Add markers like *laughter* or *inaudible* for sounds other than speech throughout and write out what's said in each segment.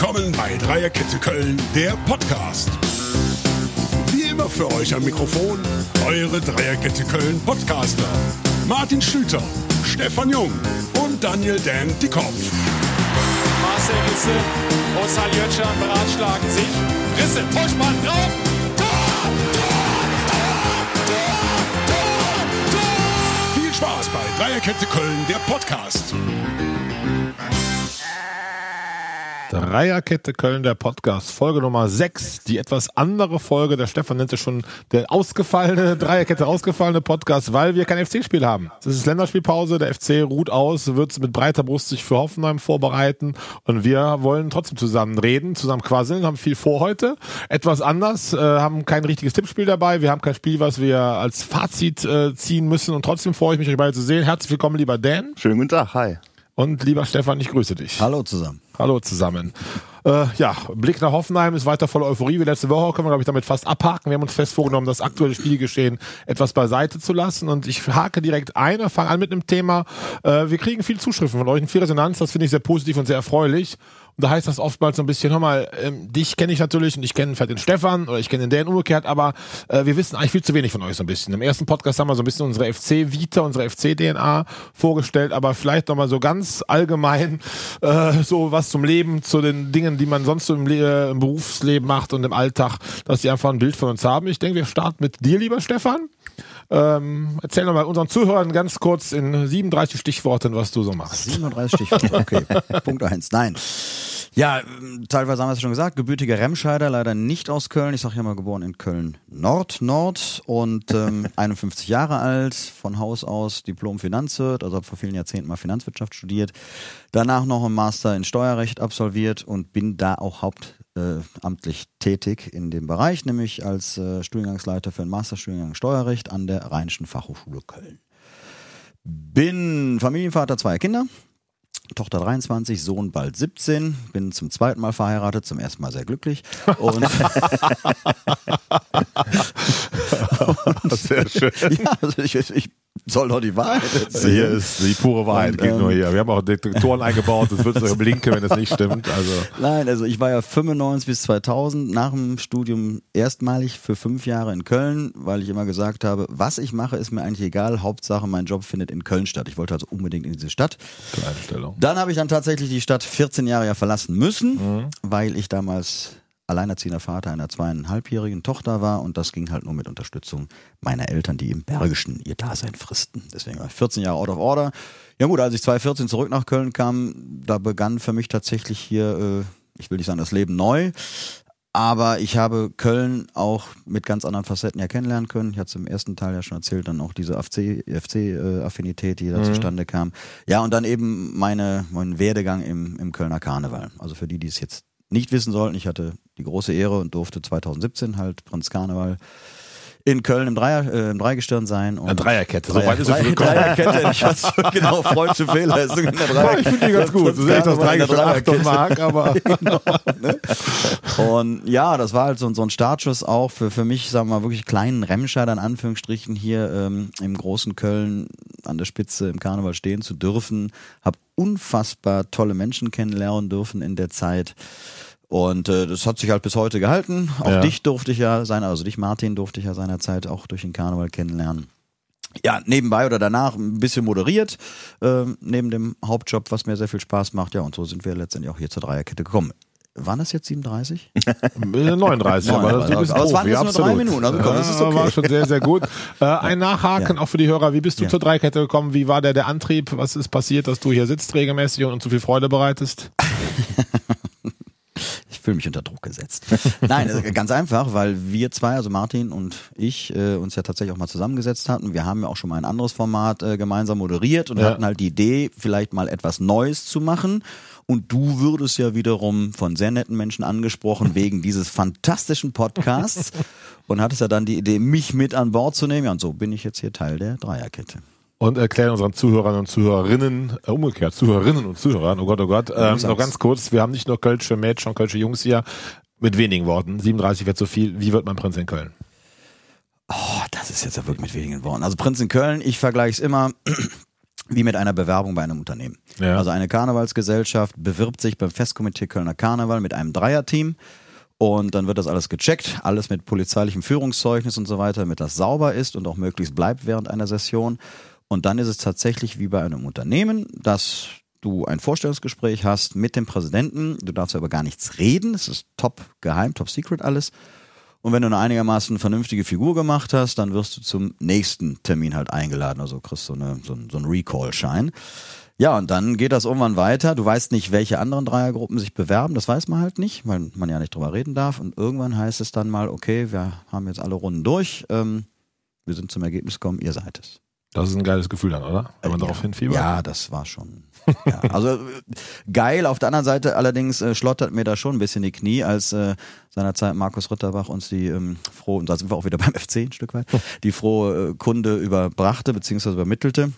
Willkommen bei Dreierkette Köln, der Podcast. Wie immer für euch am Mikrofon eure Dreierkette Köln Podcaster. Martin Schlüter, Stefan Jung und Daniel Dan Dickhoff. Marcel Risse und Saljötscher beratschlagen sich. Risse, Vorspann drauf. Tor, Tor, Tor. Viel Spaß bei Dreierkette Köln, der Podcast. Dreierkette Köln, der Podcast, Folge Nummer 6, die etwas andere Folge, der Stefan nennt es schon der ausgefallene, Dreierkette ausgefallene Podcast, weil wir kein FC-Spiel haben. Es ist Länderspielpause, der FC ruht aus, wird mit breiter Brust sich für Hoffenheim vorbereiten und wir wollen trotzdem zusammen reden, zusammen quasseln, haben viel vor heute, etwas anders, äh, haben kein richtiges Tippspiel dabei, wir haben kein Spiel, was wir als Fazit äh, ziehen müssen und trotzdem freue ich mich, euch beide zu sehen. Herzlich willkommen, lieber Dan. Schönen guten Tag, hi. Und lieber Stefan, ich grüße dich. Hallo zusammen. Hallo zusammen. Äh, ja, Blick nach Hoffenheim ist weiter voller Euphorie wie letzte Woche. Können wir, glaube ich, damit fast abhaken. Wir haben uns fest vorgenommen, das aktuelle Spielgeschehen etwas beiseite zu lassen. Und ich hake direkt ein, fange an mit einem Thema. Äh, wir kriegen viel Zuschriften von euch und viel Resonanz. Das finde ich sehr positiv und sehr erfreulich. Da heißt das oftmals so ein bisschen, hör mal, ähm, dich kenne ich natürlich und ich kenne vielleicht den Stefan oder ich kenne den Dan umgekehrt, aber äh, wir wissen eigentlich viel zu wenig von euch so ein bisschen. Im ersten Podcast haben wir so ein bisschen unsere FC-Vita, unsere FC-DNA vorgestellt, aber vielleicht nochmal so ganz allgemein äh, so was zum Leben, zu den Dingen, die man sonst so im, Le im Berufsleben macht und im Alltag, dass die einfach ein Bild von uns haben. Ich denke, wir starten mit dir, lieber Stefan. Ähm, erzähl nochmal unseren Zuhörern ganz kurz in 37 Stichworten, was du so machst. 37 Stichworte, okay. *laughs* Punkt eins. Nein. Ja, teilweise haben wir es schon gesagt, gebürtiger Remscheider, leider nicht aus Köln. Ich sage ja mal geboren in Köln Nord, Nord und ähm, *laughs* 51 Jahre alt, von Haus aus Diplom Finanzwirt, also habe vor vielen Jahrzehnten mal Finanzwirtschaft studiert. Danach noch ein Master in Steuerrecht absolviert und bin da auch hauptamtlich tätig in dem Bereich, nämlich als äh, Studiengangsleiter für einen Masterstudiengang Steuerrecht an der Rheinischen Fachhochschule Köln. Bin Familienvater zweier Kinder, Tochter 23, Sohn bald 17. Bin zum zweiten Mal verheiratet, zum ersten Mal sehr glücklich. Und *laughs* *laughs* Sehr schön. ja, also ich, ich soll doch die Wahrheit Hier *laughs* erzählen. ist die pure Wahrheit, Und, geht nur ähm, hier. Wir haben auch Detektoren eingebaut, das wird sogar blinken, wenn es nicht stimmt. Also Nein, also ich war ja 95 bis 2000 nach dem Studium erstmalig für fünf Jahre in Köln, weil ich immer gesagt habe, was ich mache, ist mir eigentlich egal. Hauptsache, mein Job findet in Köln statt. Ich wollte also unbedingt in diese Stadt. zur Einstellung. Dann habe ich dann tatsächlich die Stadt 14 Jahre ja verlassen müssen, weil ich damals alleinerziehender Vater einer zweieinhalbjährigen Tochter war und das ging halt nur mit Unterstützung meiner Eltern, die im Bergischen ihr Dasein fristen. Deswegen war ich 14 Jahre out of order. Ja gut, als ich 2014 zurück nach Köln kam, da begann für mich tatsächlich hier, äh, ich will nicht sagen das Leben neu, aber ich habe Köln auch mit ganz anderen Facetten ja kennenlernen können. Ich hatte es im ersten Teil ja schon erzählt, dann auch diese FC-Affinität, die da zustande kam. Ja, und dann eben meine, mein Werdegang im, im Kölner Karneval. Also für die, die es jetzt nicht wissen sollten, ich hatte die große Ehre und durfte 2017 halt Prinz Karneval in Köln im, Dreier, äh, im Dreigestirn sein. Und Eine Dreierkette, so Dreier, weit ist es Dreier, gekommen. Dreierkette, ich weiß genau, freudsche Fehlleistung in der Dreierkette. Ich finde die ganz gut. Das ist echt das Dreigestirn Achtung mag, *laughs* aber genau, ne? Und ja, das war halt so, so ein Startschuss auch für, für mich, sagen wir mal, wirklich kleinen Remscheider in Anführungsstrichen hier ähm, im großen Köln an der Spitze im Karneval stehen zu dürfen. Hab unfassbar tolle Menschen kennenlernen dürfen in der Zeit. Und äh, das hat sich halt bis heute gehalten. Auch Ja. dich durfte ich ja sein, also dich Martin durfte ich ja seinerzeit auch durch den Karneval kennenlernen. Ja, nebenbei oder danach ein bisschen moderiert, ähm, neben dem Hauptjob, was mir sehr viel Spaß macht. Ja, und so sind wir letztendlich auch hier zur Dreierkette gekommen. Waren das jetzt 37? *laughs* äh, 39, aber das ist ein bisschen Aber es waren jetzt nur drei. Minuten, also komm, das ist okay. War schon sehr, sehr gut. *laughs* Äh, ein Nachhaken Ja. auch für die Hörer. Wie bist du Ja. zur Dreikette gekommen? Wie war der, der Antrieb? Was ist passiert, dass du hier sitzt regelmäßig und uns so viel Freude bereitest? *laughs* Fühle mich unter Druck gesetzt. *laughs* Nein, also ganz einfach, weil wir zwei, also Martin und ich, äh, uns ja tatsächlich auch mal zusammengesetzt hatten. Wir haben ja auch schon mal ein anderes Format äh, gemeinsam moderiert und Ja. hatten halt die Idee, vielleicht mal etwas Neues zu machen. Und du würdest ja wiederum von sehr netten Menschen angesprochen *laughs* wegen dieses fantastischen Podcasts und hattest ja dann die Idee, mich mit an Bord zu nehmen. Ja, und so bin ich jetzt hier Teil der Dreierkette. Und erklären unseren Zuhörern und Zuhörerinnen, äh, umgekehrt, Zuhörerinnen und Zuhörern, oh Gott, oh Gott, ähm, noch ganz kurz, wir haben nicht nur Kölsche Mädchen und Kölsche Jungs hier, mit wenigen Worten, 37 wird zu viel, wie wird man Prinz in Köln? Oh, das ist jetzt ja wirklich mit wenigen Worten. Also Prinz in Köln, ich vergleiche es immer *clears throat* wie mit einer Bewerbung bei einem Unternehmen. Ja. Also eine Karnevalsgesellschaft bewirbt sich beim Festkomitee Kölner Karneval mit einem Dreierteam und dann wird das alles gecheckt, alles mit polizeilichem Führungszeugnis und so weiter, damit das sauber ist und auch möglichst bleibt während einer Session. Und dann ist es tatsächlich wie bei einem Unternehmen, dass du ein Vorstellungsgespräch hast mit dem Präsidenten. Du darfst aber gar nichts reden. Es ist top geheim, top secret alles. Und wenn du eine einigermaßen vernünftige Figur gemacht hast, dann wirst du zum nächsten Termin halt eingeladen. Also kriegst du eine, so, ein- so einen Recall-Schein. Ja, und dann geht das irgendwann weiter. Du weißt nicht, welche anderen Dreiergruppen sich bewerben. Das weiß man halt nicht, weil man ja nicht drüber reden darf. Und irgendwann heißt es dann mal, okay, wir haben jetzt alle Runden durch. Ähm, wir sind zum Ergebnis gekommen, ihr seid es. Das ist ein geiles Gefühl dann, oder? Wenn man ja. darauf hinfiebert. Ja, das war schon. Ja, also äh, geil. Auf der anderen Seite allerdings äh, schlottert mir da schon ein bisschen die Knie, als äh, seinerzeit Markus Ritterbach uns die ähm, frohe, und da sind wir auch wieder beim *laughs* FC ein Stück weit, die frohe äh, Kunde überbrachte bzw. übermittelte.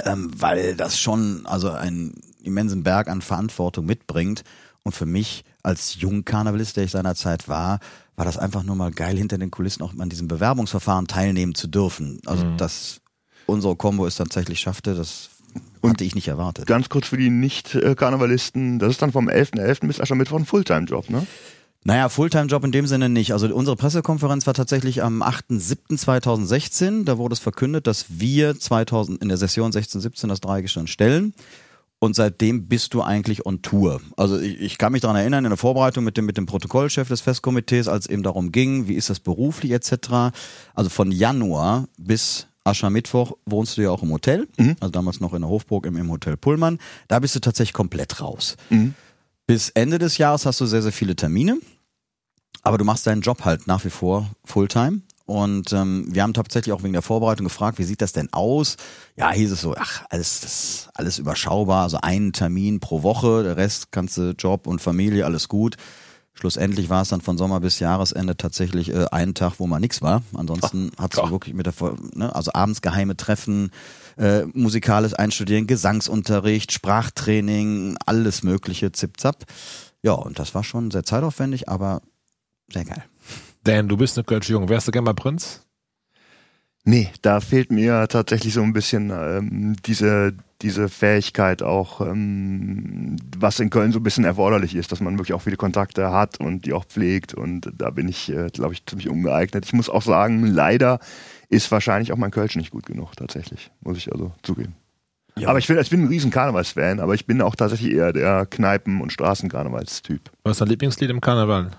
Ähm, weil das schon also einen immensen Berg an Verantwortung mitbringt. Und für mich als Jungkarnevalist, der ich seinerzeit war, war das einfach nur mal geil, hinter den Kulissen auch an diesem Bewerbungsverfahren teilnehmen zu dürfen. Also dass unsere Combo es tatsächlich schaffte, das hatte ich nicht erwartet. Ganz kurz für die Nicht-Karnevalisten, das ist dann vom 11.11. bis Aschermittwoch ein Fulltime-Job, ne? Naja, Fulltime-Job in dem Sinne nicht. Also unsere Pressekonferenz war tatsächlich am 8.7.2016. Da wurde es verkündet, dass wir 2000 in der Session 16-17 das Dreigestirn stellen. Und seitdem bist du eigentlich on Tour. Also ich, ich kann mich daran erinnern, in der Vorbereitung mit dem, mit dem Protokollchef des Festkomitees, als es eben darum ging, wie ist das beruflich etc. Also von Januar bis Aschermittwoch wohnst du ja auch im Hotel. Also damals noch in der Hofburg im, im Hotel Pullmann. Da bist du tatsächlich komplett raus. Bis Ende des Jahres hast du sehr, sehr viele Termine. Aber du machst deinen Job halt nach wie vor Fulltime. Und ähm, wir haben tatsächlich auch wegen der Vorbereitung gefragt, wie sieht das denn aus? Ja, hieß es so, ach, alles, alles überschaubar, also einen Termin pro Woche, der Rest kannst du Job und Familie, alles gut. Schlussendlich war es dann von Sommer bis Jahresende tatsächlich äh, einen Tag, wo mal nichts war. Ansonsten hat es wirklich mit der, ne, also abends geheime Treffen, äh, musikales Einstudieren, Gesangsunterricht, Sprachtraining, alles mögliche, zip-zap. Ja, und das war schon sehr zeitaufwendig, aber sehr geil. Dan, du bist eine Kölsche Jung. Wärst du gern mal Prinz? Nee, da fehlt mir tatsächlich so ein bisschen ähm, diese, diese Fähigkeit auch, ähm, was in Köln so ein bisschen erforderlich ist, dass man wirklich auch viele Kontakte hat und die auch pflegt und da bin ich, äh, glaube ich, ziemlich ungeeignet. Ich muss auch sagen, leider ist wahrscheinlich auch mein Kölsch nicht gut genug, tatsächlich, muss ich also zugeben. Aber ich, bin, ich bin ein riesen Karnevalsfan, aber ich bin auch tatsächlich eher der Kneipen- und Straßenkarnevalstyp. Was ist dein Lieblingslied im Karneval?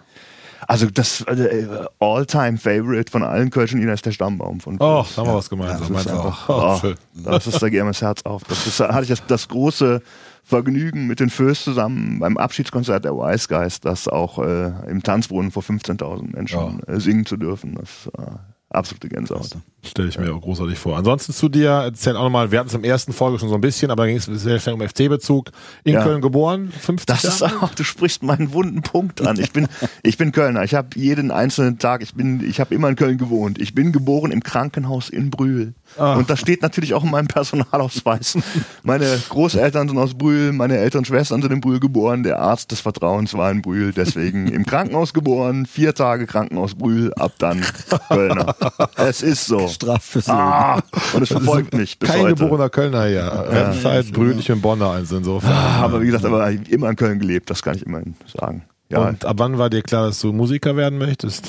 Also das äh, All-Time-Favorite von allen Kölschen Liedern ist der Stammbaum von Oh, Kölsch. da haben wir was gemeinsam. das Meinst ist du einfach, auch? Oh, oh, schön. das ist, da geht mir das Herz auf. Das ist, da hatte ich das, das große Vergnügen mit den Föß zusammen beim Abschiedskonzert der Wise Guys, das auch äh, im Tanzbrunnen vor 15.000 Menschen äh, singen zu dürfen. Das äh, absolute Gänsehaut. Stelle ich mir auch großartig vor. Ansonsten zu dir, erzähl auch nochmal, wir hatten es im ersten Folge schon so ein bisschen, aber da ging es sehr schnell um FC-Bezug. In Ja. Köln geboren, 50 Das ist auch, du sprichst meinen wunden Punkt an. Ich bin, ich bin Kölner. Ich habe jeden einzelnen Tag, ich bin, ich habe immer in Köln gewohnt. Ich bin geboren im Krankenhaus in Brühl. Und das steht natürlich auch in meinem Personalausweis. Meine Großeltern sind aus Brühl, meine Eltern und Schwestern sind in Brühl geboren. Der Arzt des Vertrauens war in Brühl, deswegen im Krankenhaus geboren. Vier Tage Krankenhaus Brühl, ab dann Kölner. *laughs* Es ist so. Straf fürs Leben. Ah, und es verfolgt mich bis Kein heute. geborener Kölner hier. Remscheid, Brühl, ich bin Bonner eins insofern. Aber wie gesagt, aber immer in Köln gelebt, das kann ich immerhin sagen. Ja, Und ab wann war dir klar, dass du Musiker werden möchtest?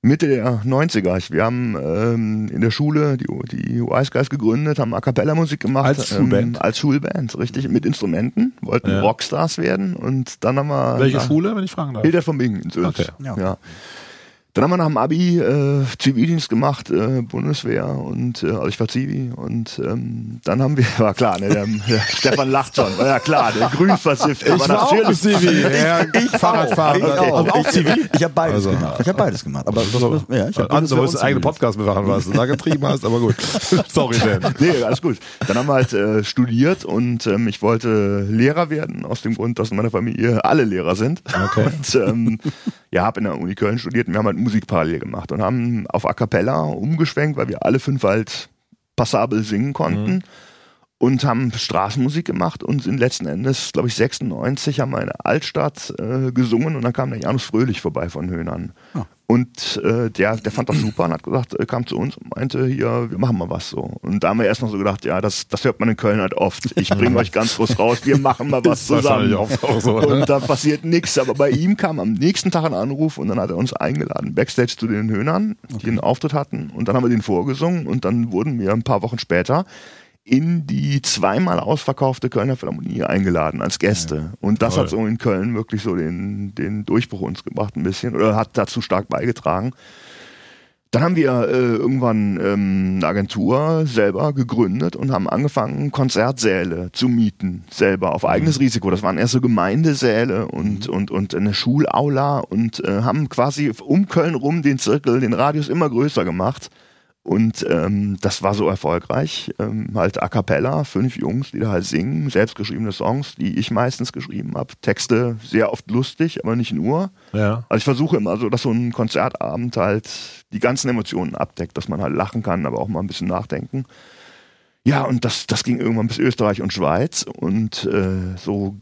Mitte der 90er. Ich- Wir haben ähm, in der Schule die, die Wise Guys gegründet, haben A Cappella Musik gemacht. Als Schulband? Ähm, als Schulband, richtig, mit Instrumenten, wollten Ja. Rockstars werden und dann haben wir... Welche nach- Schule, wenn ich fragen darf? Hilder von Bingen in Sülz. Okay. Ja. Ja. Dann haben wir nach dem Abi äh, Zivildienst gemacht, äh, Bundeswehr und äh, also ich war Zivi und ähm, dann haben wir, *laughs* war klar, ne, der, der *laughs* Stefan lacht schon, war ja klar, der Grünversiffte, Ich war auch Zivi. Ja, Fahrradfahrer. Ich auch. Also auch Ich- Zivi? Ich habe beides Also. gemacht. Ich habe beides gemacht. Aber das, ja, ich hab Andere Bundeswehr wolltest und einen eigenen Zivildienst. Podcast bewachen, was du da getrieben hast, aber gut. *laughs* Sorry, Dan. Nee, alles gut. Dann haben wir halt äh, studiert und ähm, ich wollte Lehrer werden, aus dem Grund, dass in meiner Familie alle Lehrer sind. Okay. Und ähm, ja, habe in der Uni Köln studiert und wir haben halt Musik parallel gemacht und haben auf A Cappella umgeschwenkt, weil wir alle fünf halt passabel singen konnten. Und haben Straßenmusik gemacht und sind letzten Endes, glaube ich, 96 haben wir in der Altstadt äh, gesungen und dann kam der Janus Fröhlich vorbei von Höhnern. Ah. Und äh, der, der fand das super und hat gesagt, äh, kam zu uns und meinte, hier, wir machen mal was so. Und da haben wir erst noch so gedacht, ja, das, das hört man in Köln halt oft. Ich bringe euch ganz groß raus, wir machen mal *laughs* was zusammen. auch so, ne? Und da passiert nichts. Aber bei ihm kam am nächsten Tag ein Anruf und dann hat er uns eingeladen, Backstage zu den Höhnern, die einen Auftritt hatten. Und dann haben wir den vorgesungen und dann wurden wir ein paar Wochen später in die zweimal ausverkaufte Kölner Philharmonie eingeladen als Gäste. Und das Toll. hat so in Köln wirklich so den, den Durchbruch uns gebracht ein bisschen oder hat dazu stark beigetragen. Dann haben wir äh, irgendwann ähm, eine Agentur selber gegründet und haben angefangen, Konzertsäle zu mieten, selber auf eigenes Risiko. Das waren erst so Gemeindesäle und, und, und eine Schulaula und äh, haben quasi um Köln rum den Zirkel, den Radius immer größer gemacht. Und ähm, das war so erfolgreich. Ähm, halt a cappella, fünf Jungs, die da halt singen, selbstgeschriebene Songs, die ich meistens geschrieben habe. Texte sehr oft lustig, aber nicht nur. Ja. Also ich versuche immer so, dass so ein Konzertabend halt die ganzen Emotionen abdeckt, dass man halt lachen kann, aber auch mal ein bisschen nachdenken. Ja, und das, das ging irgendwann bis Österreich und Schweiz und äh, so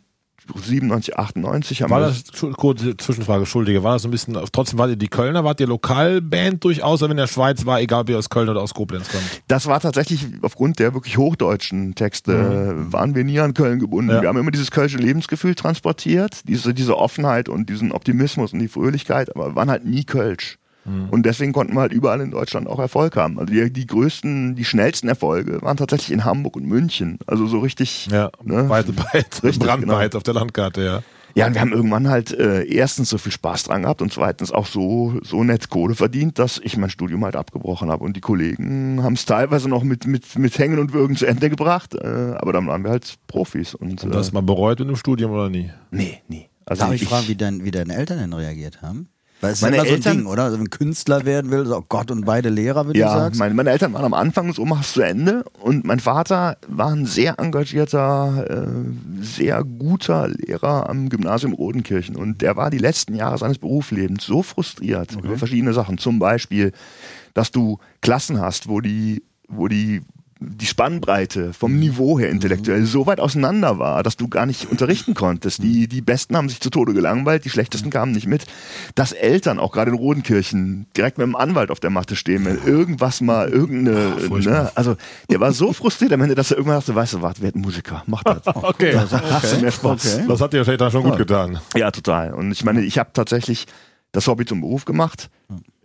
97, 98 haben War wir das, kurze Zwischenfrage, Entschuldige, war das so ein bisschen, trotzdem wart ihr die Kölner, wart ihr Lokalband durchaus, aber in der Schweiz war, egal ob ihr aus Köln oder aus Koblenz kommt? Das war tatsächlich aufgrund der wirklich hochdeutschen Texte, äh, waren wir nie an Köln gebunden. Ja. Wir haben immer dieses kölsche Lebensgefühl transportiert, diese, diese Offenheit und diesen Optimismus und die Fröhlichkeit, aber waren halt nie Kölsch. Und deswegen konnten wir halt überall in Deutschland auch Erfolg haben. Also die, die größten, die schnellsten Erfolge waren tatsächlich in Hamburg und München. Also so richtig. Ja, Ne? weit, weit, *laughs* Richtig, brandweit genau. auf der Landkarte, ja. Ja, und wir haben irgendwann halt äh, erstens so viel Spaß dran gehabt und zweitens auch so, so nett Kohle verdient, dass ich mein Studium halt abgebrochen habe. Und die Kollegen haben es teilweise noch mit, mit, mit Hängen und Würgen zu Ende gebracht, äh, aber dann waren wir halt Profis. Und, Und äh, das mal bereut in dem Studium oder nie? nee, nie. Also Darf ich, fragen, wie, dein, wie deine Eltern denn reagiert haben? Weil es ist Meine immer so ein Eltern- Ding, oder? Also wenn Künstler werden will, so oh Gott und beide Lehrer, wie du Ja, sagst. meine, meine Eltern waren am Anfang so, mach's zu Ende. Und mein Vater war ein sehr engagierter, äh, sehr guter Lehrer am Gymnasium Rodenkirchen. Und der war die letzten Jahre seines Berufslebens so frustriert über verschiedene Sachen. Zum Beispiel, dass du Klassen hast, wo die, wo die die Spannbreite vom Niveau her intellektuell so weit auseinander war, dass du gar nicht unterrichten konntest. Die, die Besten haben sich zu Tode gelangweilt, die Schlechtesten kamen nicht mit. Dass Eltern, auch gerade in Rodenkirchen, direkt mit dem Anwalt auf der Matte stehen, wenn irgendwas mal, irgendeine, ne, also der war so frustriert am Ende, dass er irgendwann dachte, weißt du was, werd Musiker, mach das. *laughs* Okay. Da hast du mehr Spaß. Das hat dir vielleicht dann schon gut getan. Ja, total. Und ich meine, ich habe tatsächlich das Hobby zum Beruf gemacht.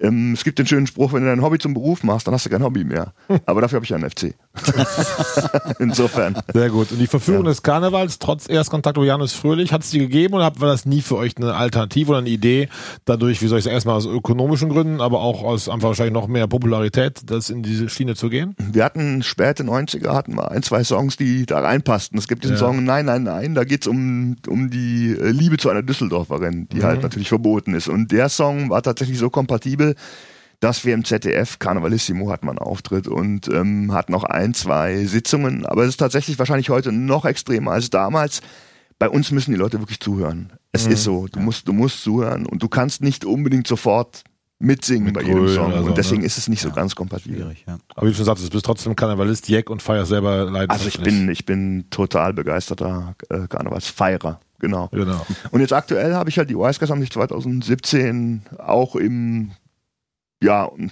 Ähm, es gibt den schönen Spruch, wenn du dein Hobby zum Beruf machst, dann hast du kein Hobby mehr. *laughs* Aber dafür habe ich einen FC. *laughs* Insofern. Sehr gut. Und die Verführung des Karnevals, trotz Erstkontakt mit Janus Fröhlich, hat es die gegeben oder war das nie für euch eine Alternative oder eine Idee, dadurch, wie soll ich sagen, erstmal aus ökonomischen Gründen, aber auch aus einfach wahrscheinlich noch mehr Popularität, das in diese Schiene zu gehen? Wir hatten späte 90er, hatten wir ein, zwei Songs, die da reinpassten. Es gibt diesen Ja. Song Nein, nein, nein, da geht's um, um die äh, Liebe zu einer Düsseldorferin, die halt natürlich verboten ist. Und der Song war tatsächlich so kompatibel, dass wir im ZDF, Carnavalissimo hatten wir einen Auftritt und ähm, hatten noch ein, zwei Sitzungen. Aber es ist tatsächlich wahrscheinlich heute noch extremer als damals. Bei uns müssen die Leute wirklich zuhören. Es ist so, du musst, du musst zuhören und du kannst nicht unbedingt sofort mitsingen Mit bei jedem Grölen Song. so, und deswegen ne? ist es nicht so ganz kompatibel. Ja. Aber wie du schon sagtest, du bist trotzdem Karnevalist, Jack und feierst selber Also leidenschaftlich. ich bin, ich bin total begeisterter äh, Karnevalsfeierer. Genau. Genau. Und jetzt aktuell habe ich halt die Wiseguys haben sich 2017 auch im, ja, und,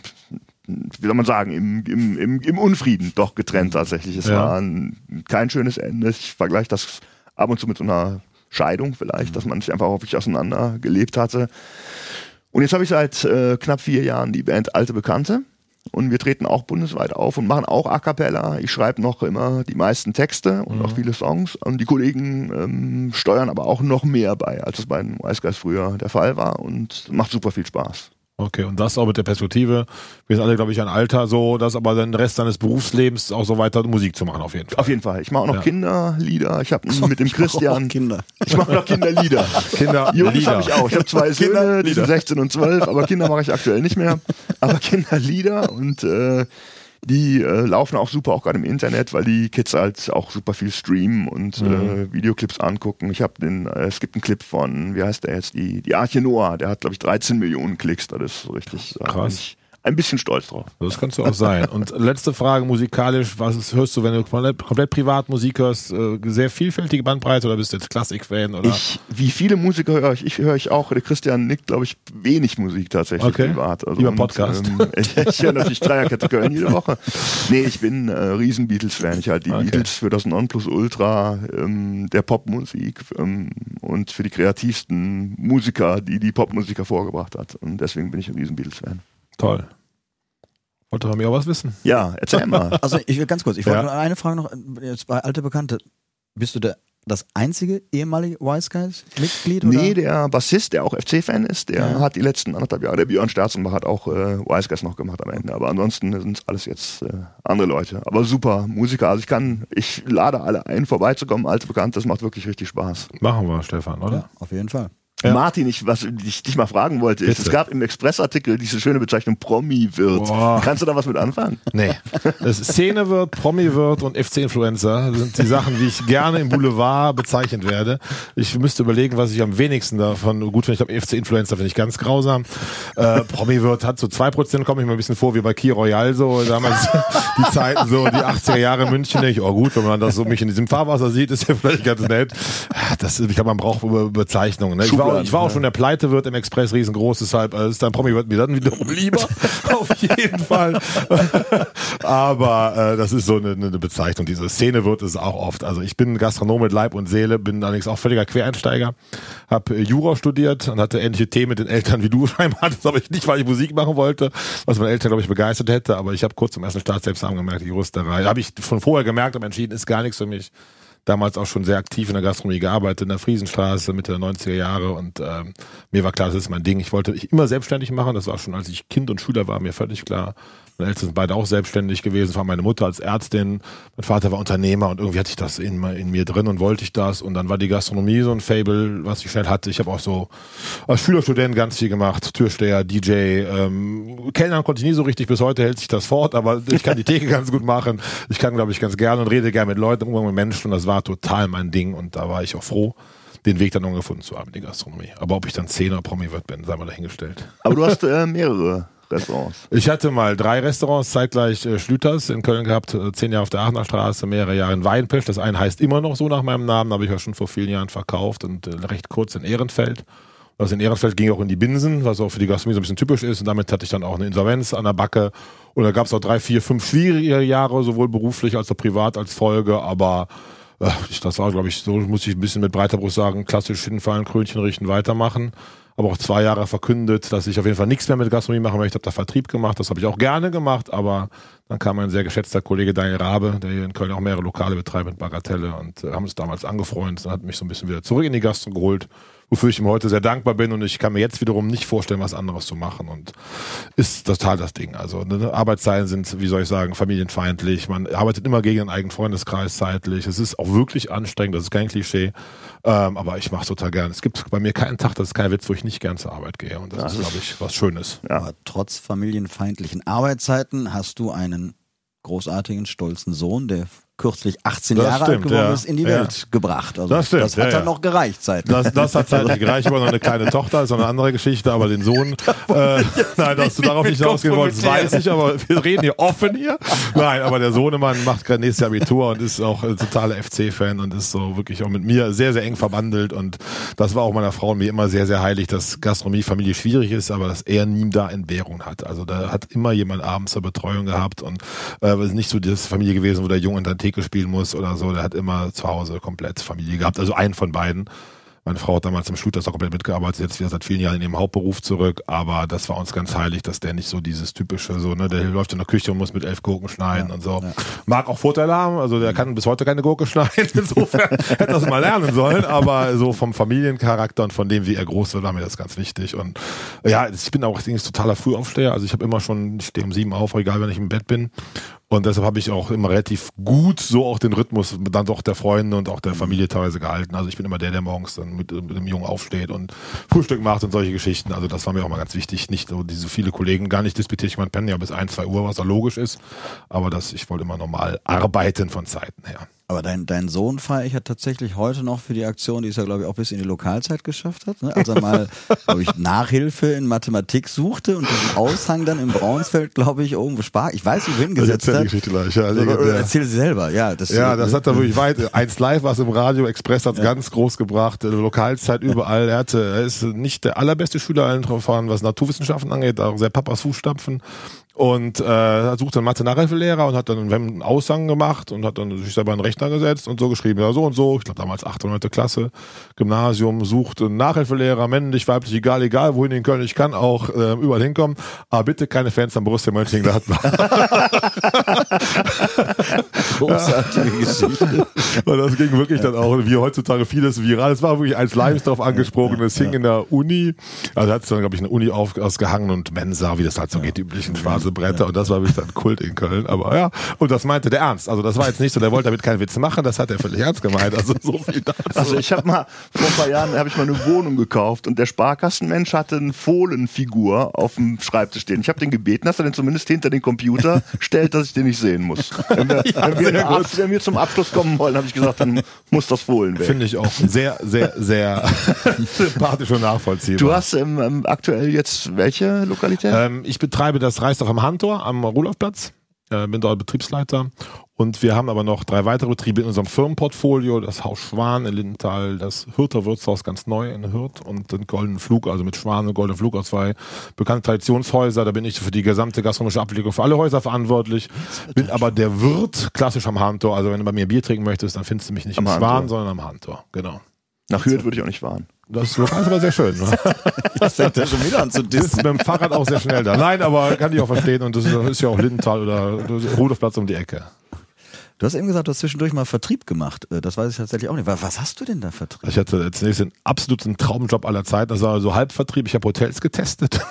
wie soll man sagen, im, im, im, im Unfrieden doch getrennt tatsächlich. Es Ja. war ein, kein schönes Ende. Ich vergleiche das ab und zu mit so einer Scheidung vielleicht, dass man sich einfach wirklich auseinander gelebt hatte. Und jetzt habe ich seit äh, knapp vier Jahren die Band Alte Bekannte. Und wir treten auch bundesweit auf und machen auch A Cappella. Ich schreibe noch immer die meisten Texte und auch viele Songs. Und die Kollegen ähm, steuern aber auch noch mehr bei, als es bei den Guys früher der Fall war. Und macht super viel Spaß. Okay, und das auch mit der Perspektive. Wir sind alle, glaube ich, ein Alter so, dass aber den Rest seines Berufslebens auch so weiter Musik zu machen, auf jeden Fall. Auf jeden Fall. Ich mache auch noch Ja. Kinderlieder. Ich habe *laughs* mit dem Ich mach Christian. Kinder. Ich mache noch Kinderlieder. *laughs* Kinder, Jungs habe ich auch. Ich habe zwei Söhne, die sind 16 und 12, aber Kinder mache ich aktuell nicht mehr. Aber *laughs* Kinderlieder und äh, die äh, laufen auch super, auch gerade im Internet, weil die Kids halt auch super viel streamen und äh, Videoclips angucken. Ich habe den, äh, es gibt einen Clip von, wie heißt der jetzt, die, die Arche Noah, der hat glaube ich 13 Millionen Klicks, das ist richtig äh, Krass. Ein bisschen stolz drauf. Das kannst du auch sein. Und letzte Frage musikalisch, was hörst du, wenn du komplett, privat Musik hörst, äh, sehr vielfältige Bandbreite oder bist du jetzt Klassik-Fan? Ich, wie viele Musiker höre ich, ich höre ich auch, der Christian nickt, glaube ich, wenig Musik tatsächlich Okay. privat. Also und, Podcast. ähm, *laughs* ich, ich höre natürlich Dreierkette Köln jede Woche. Nee, ich bin äh, riesen Beatles-Fan. Ich halte die Okay. Beatles für das Nonplusultra ähm, der Popmusik ähm, und für die kreativsten Musiker, die die Popmusik hervorgebracht hat. Und deswegen bin ich ein riesen Beatles-Fan. Toll. Wollte von mir auch was wissen? Ja, erzähl mal. *laughs* Also ich will ganz kurz, ich wollte Ja. nur eine Frage noch, jetzt bei alte Bekannte. Bist du der, das einzige ehemalige Wise Guys Mitglied? Oder? Nee, der Bassist, der auch FC-Fan ist, der Ja. hat die letzten anderthalb Jahre, der Björn Sterzenbach hat auch äh, Wise Guys noch gemacht am Ende. Aber ansonsten sind es alles jetzt äh, andere Leute. Aber super Musiker. Also ich kann, ich lade alle ein, vorbeizukommen, alte Bekannte, das macht wirklich richtig Spaß. Machen wir, Stefan, oder? Ja, auf jeden Fall. Ja. Martin, ich, was ich dich mal fragen wollte, ist, es gab im Expressartikel diese schöne Bezeichnung Promi-Wirt. Boah. Kannst du da was mit anfangen? Nee. Das Szene wird, Promi wird und FC-Influencer sind die Sachen, die ich gerne im Boulevard bezeichnet werde. Ich müsste überlegen, was ich am wenigsten davon gut finde. Ich glaube, FC-Influencer finde ich ganz grausam. Äh, Promi wird hat so zwei Prozent, komme ich mir ein bisschen vor wie bei Key Royal so. Damals *laughs* die Zeiten so, die 80er Jahre in München. Denke ich, oh gut, wenn man das so mich in diesem Fahrwasser sieht, ist ja vielleicht ganz nett. Das, ich glaube, man braucht Be Bezeichnungen. Ne? Ich, war, auch- Schubladen, ich war auch schon der Pleite wird im Express riesengroß, deshalb äh, ist dann Promi wird mir dann wiederum *laughs* lieber. *laughs* Auf jeden Fall. *laughs* Aber äh, das ist so eine, eine Bezeichnung. Diese Szene wird es auch oft. Also ich bin Gastronom mit Leib und Seele, bin allerdings auch völliger Quereinsteiger, habe äh, Jura studiert und hatte ähnliche Themen mit den Eltern wie du scheinbar hattest, aber ich nicht, weil ich Musik machen wollte, was meine Eltern, glaube ich, begeistert hätte. Aber ich habe kurz zum ersten Staatsexamen gemerkt, die Juristerei. Habe ich von vorher gemerkt, aber entschieden, ist gar nichts für mich damals auch schon sehr aktiv in der Gastronomie gearbeitet, in der Friesenstraße, Mitte der 90er Jahre und ähm, mir war klar, das ist mein Ding. Ich wollte mich immer selbstständig machen, das war schon, als ich Kind und Schüler war, mir völlig klar. Meine Eltern sind beide auch selbstständig gewesen, war meine Mutter als Ärztin, mein Vater war Unternehmer und irgendwie hatte ich das in, in mir drin und wollte ich das und dann war die Gastronomie so ein Fable, was ich schnell hatte. Ich habe auch so als Schülerstudent ganz viel gemacht, Türsteher, DJ, ähm, Kellnern konnte ich nie so richtig, bis heute hält sich das fort, aber ich kann die Theke *laughs* ganz gut machen. Ich kann, glaube ich, ganz gerne und rede gerne mit Leuten, Umgang mit Menschen und das war total mein Ding und da war ich auch froh, den Weg dann noch gefunden zu haben in die Gastronomie. Aber ob ich dann Zehner Promi wird bin, sei mal dahingestellt. Aber du hast äh, mehrere Restaurants. Ich hatte mal drei Restaurants, zeitgleich äh, Schlüters in Köln gehabt, äh, zehn Jahre auf der Aachener Straße, mehrere Jahre in Weinpilsch. Das eine heißt immer noch so nach meinem Namen, habe ich ja schon vor vielen Jahren verkauft und äh, recht kurz in Ehrenfeld. Das in Ehrenfeld ging auch in die Binsen, was auch für die Gastronomie so ein bisschen typisch ist. Und damit hatte ich dann auch eine Insolvenz an der Backe. Und da gab es auch drei, vier, fünf schwierige Jahre, sowohl beruflich als auch privat als Folge. Aber das war, glaube ich, so muss ich ein bisschen mit breiter Brust sagen, klassisch hinfallen, Krönchen richten, weitermachen. Aber auch zwei Jahre verkündet, dass ich auf jeden Fall nichts mehr mit Gastronomie machen möchte. Ich habe da Vertrieb gemacht, das habe ich auch gerne gemacht, aber dann kam ein sehr geschätzter Kollege Daniel Rabe, der hier in Köln auch mehrere Lokale betreibt mit Bagatelle und äh, haben uns damals angefreundet und hat mich so ein bisschen wieder zurück in die Gastro geholt, wofür ich ihm heute sehr dankbar bin und ich kann mir jetzt wiederum nicht vorstellen, was anderes zu machen und ist total das Ding. Also ne, Arbeitszeiten sind, wie soll ich sagen, familienfeindlich. Man arbeitet immer gegen den eigenen Freundeskreis zeitlich. Es ist auch wirklich anstrengend, das ist kein Klischee. Ähm, aber ich mache total gern. Es gibt bei mir keinen Tag, das ist kein Witz, wo ich nicht gern zur Arbeit gehe. Und das, ist, glaube ich, was Schönes. Ja. Aber trotz familienfeindlichen Arbeitszeiten hast du einen großartigen, stolzen Sohn, der kürzlich 18 Das Jahre alt stimmt, geworden ja. ist, in die Ja. Welt gebracht. Also Das stimmt, das hat ja, dann noch gereicht zeitlich. Das, das hat *laughs* zeitlich gereicht. Ich habe noch eine kleine Tochter, ist eine andere Geschichte, aber den Sohn, *laughs* äh, nein, dass du darauf nicht hinausgehen wolltest, weiß ich, aber wir reden hier offen hier. Nein, aber der Sohnemann macht gerade nächstes Jahr Abitur und ist auch ein totaler FC-Fan und ist so wirklich auch mit mir sehr, sehr eng verbandelt und das war auch meiner Frau und mir immer sehr, sehr heilig, dass Gastronomie Familie schwierig ist, aber dass er nie da Entbehrung hat. Also da hat immer jemand abends zur Betreuung gehabt und äh, es ist nicht so das Familie gewesen, wo der Junge der Theke spielen muss oder so. Der hat immer zu Hause komplett Familie gehabt, also einen von beiden. Meine Frau hat damals im Studium auch komplett mitgearbeitet, jetzt wieder seit vielen Jahren in ihrem Hauptberuf zurück, aber das war uns ganz heilig, dass der nicht so dieses typische, so, ne, der läuft in der Küche und muss mit elf Gurken schneiden und so. Mag auch Vorteile haben, also der kann bis heute keine Gurke *laughs* schneiden, insofern hätte das mal lernen sollen, aber so vom Familiencharakter und von dem, wie er groß wird, war mir das ganz wichtig. Und ja, ich bin auch ich totaler Frühaufsteher, also ich habe immer schon, ich stehe um sieben auf, egal wenn ich im Bett bin und deshalb habe ich auch immer relativ gut so auch den Rhythmus dann doch der Freunde und auch der Familie teilweise gehalten. Also ich bin immer der, der morgens dann mit, mit dem Jungen aufsteht und Frühstück macht und solche Geschichten. Also das war mir auch mal ganz wichtig. Nicht so diese viele Kollegen, gar nicht disputiert. Ich meine, pennen ja bis ein, zwei Uhr, was ja logisch ist. Aber das, ich wollte immer normal arbeiten von Zeiten her. Aber dein, dein Sohn feiere ich ja tatsächlich heute noch für die Aktion, die es ja, glaube ich, auch bis in die Lokalzeit geschafft hat. Ne? Als er mal, *laughs* glaube ich, Nachhilfe in Mathematik suchte und diesen Aushang dann im Braunsfeld, glaube ich, irgendwo spar. Ich weiß nicht, wohin gesetzt erzählt die hat. Geschichte gleich. Ja, Oder, oder legendär. erzähl sie selber, ja. Das, Ja, das ne? hat er wirklich weit. Eins live war es im Radio, Express hat es ganz groß gebracht, äh, Lokalzeit überall. Er hatte, er ist nicht der allerbeste Schüler allen Verfahren, was Naturwissenschaften angeht, auch sehr Papas Fußstapfen. Und äh, suchte einen Mathe-Nachhilfelehrer und hat dann einen Aushang gemacht und hat dann sich selber einen Rechner gesetzt und so geschrieben, ja so und so, ich glaube damals 8. oder 9. Klasse, Gymnasium, sucht einen Nachhilfelehrer, männlich, weiblich, egal, egal, wohin in Köln, ich kann auch äh, überall hinkommen, aber bitte keine Fans am Borussia Mönchengladbach. *laughs* *laughs* großartige Geschichte. Und das ging wirklich dann auch, wie heutzutage vieles viral. Es war wirklich als Live drauf angesprochen. Es hing in der Uni. Also hat es dann, glaube ich, eine Uni ausgehangen und Mensa, wie das halt so geht, die üblichen schwarze Bretter. Und das war wirklich dann Kult in Köln. Aber ja, und das meinte der ernst. Also das war jetzt nicht so, der wollte damit keinen Witz machen. Das hat er völlig ernst gemeint. Also so viel dazu. Also ich habe mal vor ein paar Jahren habe ich mal eine Wohnung gekauft und der Sparkassenmensch hatte eine Fohlenfigur auf dem Schreibtisch stehen. Ich habe den gebeten, dass er den zumindest hinter den Computer stellt, dass ich den nicht sehen muss. Wenn wir, wenn wir, wenn wir zum Abschluss kommen wollen, habe ich gesagt, dann muss das Fohlen weg. Finde ich auch sehr, sehr, sehr *laughs* sympathisch und nachvollziehbar. Du hast ähm, ähm, aktuell jetzt welche Lokalität? Ähm, ich betreibe das Reisdach am Handtor am Rudolfplatz. Äh, bin dort Betriebsleiter. Und wir haben aber noch drei weitere Betriebe in unserem Firmenportfolio. Das Haus Schwan in Lindenthal, das Hürter Wirtshaus ganz neu in Hürth und den Goldenen Flug, also mit Schwan und Goldenen Flug aus zwei bekannte Traditionshäuser. Da bin ich für die gesamte gastronomische Abwicklung für alle Häuser verantwortlich. Bin aber der Wirt klassisch am Handtor. Also wenn du bei mir Bier trinken möchtest, dann findest du mich nicht Am im Handtor. Schwan, sondern am Handtor. Genau. Nach Hürth würde ich auch nicht fahren. Das Lokal ist aber sehr schön. Ne? *laughs* Jetzt fängt er schon wieder an zu Ist dissen. mit dem Fahrrad auch sehr schnell da. Nein, aber kann ich auch verstehen. Und das ist, ist ja auch Lindenthal oder Rudolfplatz um die Ecke. Du hast eben gesagt, du hast zwischendurch mal Vertrieb gemacht. Äh, Das weiß ich tatsächlich auch nicht. Was hast du denn da Vertrieb? Ich hatte zunächst den absoluten Traumjob aller Zeiten. Das war so Halbvertrieb. Ich habe Hotels getestet. *laughs*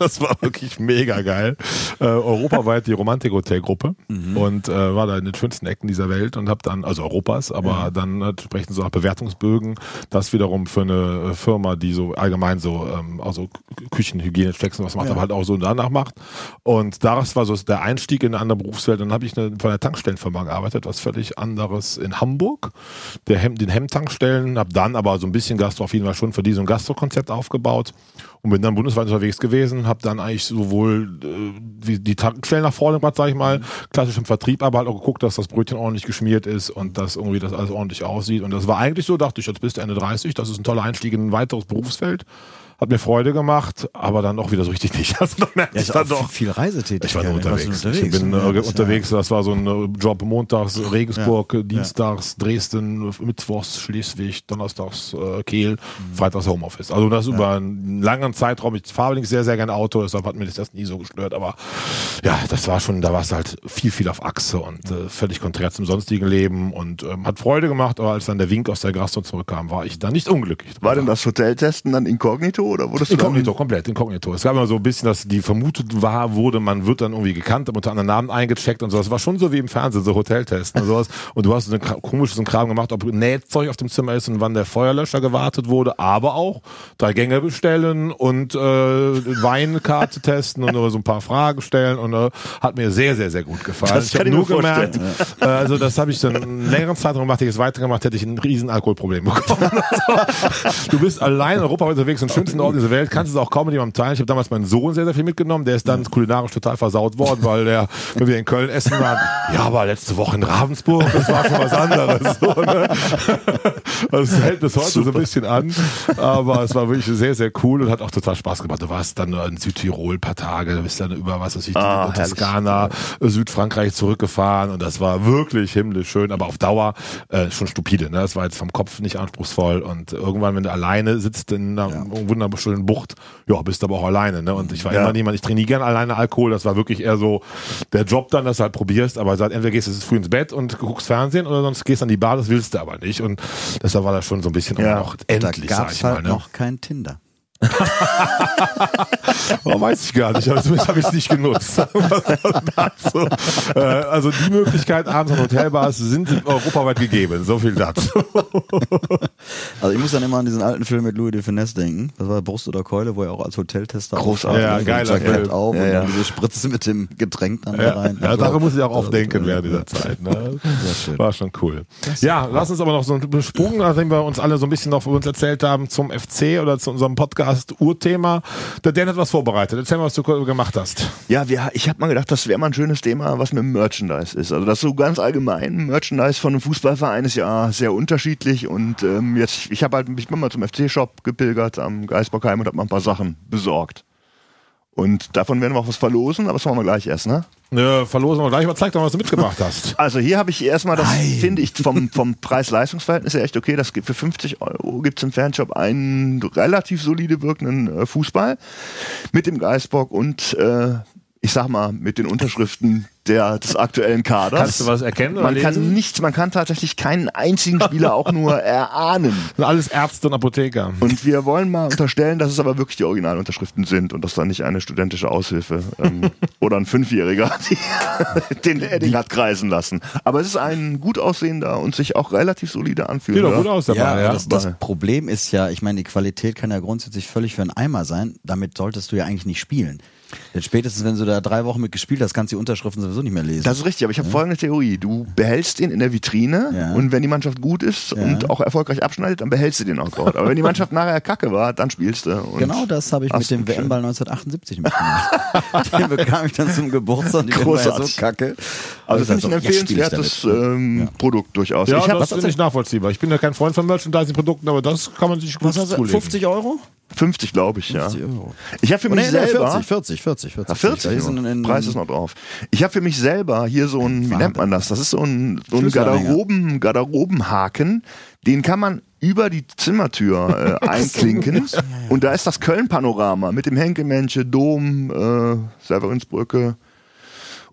Das war wirklich mega geil. Äh, europaweit die Romantik-Hotelgruppe und äh, war da in den schönsten Ecken dieser Welt und habe dann, also Europas, aber dann entsprechend so nach Bewertungsbögen, das wiederum für eine Firma, die so allgemein so ähm, also Küchenhygiene-Checks und was macht, aber halt auch so danach macht. Und daraus war so der Einstieg in eine andere Berufswelt. Dann habe ich eine, von einer Tankstellenfirma gearbeitet, was völlig anderes in Hamburg, der Hem, den Hemmtankstellen, habe dann aber so ein bisschen Gastro auf jeden Fall schon für die so ein Gastro-Konzept aufgebaut und bin dann bundesweit unterwegs gewesen, habe dann eigentlich sowohl äh, die Tankstellen nach vorne gebracht, sag ich mal, klassisch im Vertrieb, aber halt auch geguckt, dass das Brötchen ordentlich geschmiert ist und dass irgendwie das alles ordentlich aussieht. Und das war eigentlich so, dachte ich, jetzt bist du Ende 30, das ist ein toller Einstieg in ein weiteres Berufsfeld. Hat mir Freude gemacht, aber dann auch wieder so richtig nicht. *laughs* Also dann merkte Ja, ich dann auch doch. viel Reisetätigkeit. Ich war nur unterwegs. unterwegs, Ich bin ne? äh, unterwegs. Das war so ein äh, Job montags Regensburg, dienstags Dresden, mittwochs Schleswig, donnerstags äh, Kehl, freitags Homeoffice. Also das über einen langen Zeitraum. Ich fahre übrigens sehr, sehr gerne Auto, deshalb hat mir das erst nie so gestört. Aber ja, das war schon, da war es halt viel, viel auf Achse und äh, völlig konträr zum sonstigen Leben und ähm, hat Freude gemacht. Aber als dann der Wink aus der Gastro zurückkam, war ich da nicht unglücklich. War denn das Hoteltesten dann inkognito oder wurdest du Inkognito, komplett inkognito. Es gab immer so ein bisschen, dass die vermutet war, wurde, man wird dann irgendwie gekannt, unter anderen Namen eingecheckt und so. Das war schon so wie im Fernsehen, so Hoteltesten und sowas. *laughs* Und du hast so ein komisches Kram gemacht, ob Nähzeug auf dem Zimmer ist und wann der Feuerlöscher gewartet wurde, aber auch drei Gänge bestellen und äh, Weinkarte testen und so ein paar Fragen stellen und äh, hat mir sehr, sehr, sehr gut gefallen. Das ich habe nur vorstellen. gemerkt, äh, also das habe ich dann einen längeren Zeitraum gemacht, hätte ich es weitergemacht, hätte ich ein riesen Alkoholproblem bekommen. *laughs* du bist allein in Europa unterwegs, in den schönsten Orten dieser Welt, kannst es auch kaum mit jemandem teilen. Ich habe damals meinen Sohn sehr, sehr viel mitgenommen, der ist dann kulinarisch total versaut worden, weil der, wenn wir in Köln essen waren, ja, aber letzte Woche in Ravensburg, das war schon was anderes. So, ne? Es hält bis heute so ein bisschen an, aber es war wirklich sehr, sehr cool und hat auch total Spaß gemacht. Du warst dann in Südtirol ein paar Tage, du bist dann über, was weiß ich, Ah. Toskana, Südfrankreich zurückgefahren und das war wirklich himmlisch schön, aber auf Dauer äh, schon stupide. Ne? Das war jetzt vom Kopf nicht anspruchsvoll und irgendwann, wenn du alleine sitzt in einer wunderschönen Bucht, ja, bist du aber auch alleine. Ne? Und ich war Ja. immer niemand, ich trinke nie gerne alleine Alkohol, das war wirklich eher so der Job dann, dass du halt probierst, aber seit entweder gehst du früh ins Bett und guckst Fernsehen oder sonst gehst an die Bar, das willst du aber nicht und deshalb war das schon so ein bisschen Ja. auch Da endlich, sag gab's ich mal. halt Ne? noch kein Tinder. Oh, weiß ich gar nicht, aber zumindest habe ich es nicht genutzt. dazu. *laughs* Äh, also die Möglichkeit abends an Hotelbars sind europaweit gegeben. So viel dazu. *laughs* Also ich muss dann immer an diesen alten Film mit Louis de Finesse denken. Das war Brust oder Keule, wo er auch als Hoteltester Großartig. Ja, geiler Film. auf Ja, und ja. dann diese Spritze mit dem Getränk dann da Ja, rein. ja, daran muss ich auch oft Das- denken während dieser Zeit. Ne? War schon cool. Ja, lass uns aber noch so einen Sprung, nachdem wir uns alle so ein bisschen noch uns erzählt haben, zum FC oder zu unserem Podcast Urthema. Der Dan hat was vorbereitet. Erzähl mal, was du gemacht hast. Ja, wir, ich habe mal gedacht, das wäre mal ein schönes Thema, was mit Merchandise ist. Also das so ganz allgemein. Merchandise von einem Fußballverein ist ja sehr unterschiedlich und ähm, jetzt, ich habe halt, ich bin mal zum FC-Shop gepilgert am Geisbockheim und habe mal ein paar Sachen besorgt. Und davon werden wir auch was verlosen, aber das machen wir gleich erst, ne? Nö, verlosen wir gleich, aber zeig doch mal, was du mitgebracht hast. *laughs* Also hier habe ich erstmal, das finde ich vom, vom Preis-Leistungs-Verhältnis her echt okay. Das gibt für 50 Euro gibt es im Fanshop einen relativ solide wirkenden äh, Fußball mit dem Geisbock und äh, ich sag mal mit den Unterschriften der, des aktuellen Kaders. Kannst du was erkennen oder Man kann lesen? nichts, man kann tatsächlich keinen einzigen Spieler auch nur *laughs* erahnen. Sind Alles Ärzte und Apotheker. Und wir wollen mal unterstellen, dass es aber wirklich die Originalunterschriften sind und dass da nicht eine studentische Aushilfe ähm, *laughs* oder ein Fünfjähriger die, *laughs* den Edding hat kreisen lassen. Aber es ist ein gut aussehender und sich auch relativ solide Sieht anfühlender. doch gut aus dabei, Ja, ja. Das, das Problem ist ja, ich meine, die Qualität kann ja grundsätzlich völlig für einen Eimer sein. Damit solltest du ja eigentlich nicht spielen. Denn spätestens, wenn du da drei Wochen mit gespielt hast, kannst du die Unterschriften sowieso nicht mehr lesen. Das ist richtig, aber ich habe folgende Theorie. Du behältst ihn in der Vitrine Ja. und wenn die Mannschaft gut ist Ja. und auch erfolgreich abschneidet, dann behältst du den auch dort. Aber wenn die Mannschaft nachher kacke war, dann spielst du. Und Genau das habe ich mit dem. WM-Ball 1978 mitgemacht. *laughs* Den bekam ich dann zum Geburtstag. Die war ja so Großartig. kacke. Also Und ich finde ich ein empfehlenswertes ähm, Ja. Produkt durchaus. Ja, ich hab, das finde ich nachvollziehbar. Ich bin ja kein Freund von Merchandising-Produkten, aber das kann man sich gut Was zulegen. 50 Euro? 50 glaube ich, ja. 50 Euro. Ich habe für Oh, mich nee, selber 40, 40, 40, 40. Ja, 40 Da ist nur. ein- ein- Preis ist noch drauf. Ich habe für mich selber hier so ein, wie nennt man das? Das ist so ein, so ein. Garderoben, Garderobenhaken. Den kann man über die Zimmertür äh, *laughs* einklinken. Und da ist das Köln-Panorama mit dem Henkelmensche, Dom, äh, Severinsbrücke.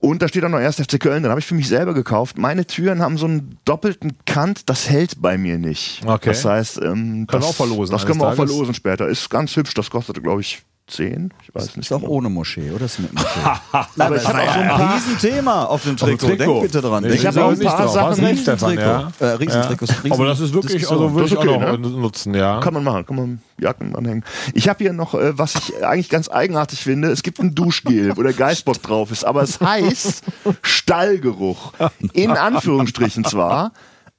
Und da steht auch noch erst FC Köln. Dann habe ich für mich selber gekauft. Meine Türen haben so einen doppelten Kant. Das hält bei mir nicht. Okay. Das heißt, ähm, Können wir das, auch verlosen Das können wir eines auch Tages. verlosen später. Ist ganz hübsch. Das kostete, glaube ich, 10. Ich weiß nicht. Ist auch genau. ohne Moschee, oder? Ist mit Moschee. *laughs* Aber ich habe auch so ein paar Riesenthema auf dem Trikot. Trikot. Denk bitte dran. Nee, ich hab bitte auch ein paar Sachen- recht, Stefan, ja. Äh, Riesentrikot. Ja. Aber das ist wirklich, also würde Das ich ist auch okay, noch nutzen, ja. Kann man machen, kann man Jacken anhängen. Ich habe hier noch, äh, was ich eigentlich ganz eigenartig finde, es gibt ein Duschgel, wo der Geistbock drauf ist, aber es *laughs* heißt Stallgeruch. In Anführungsstrichen zwar,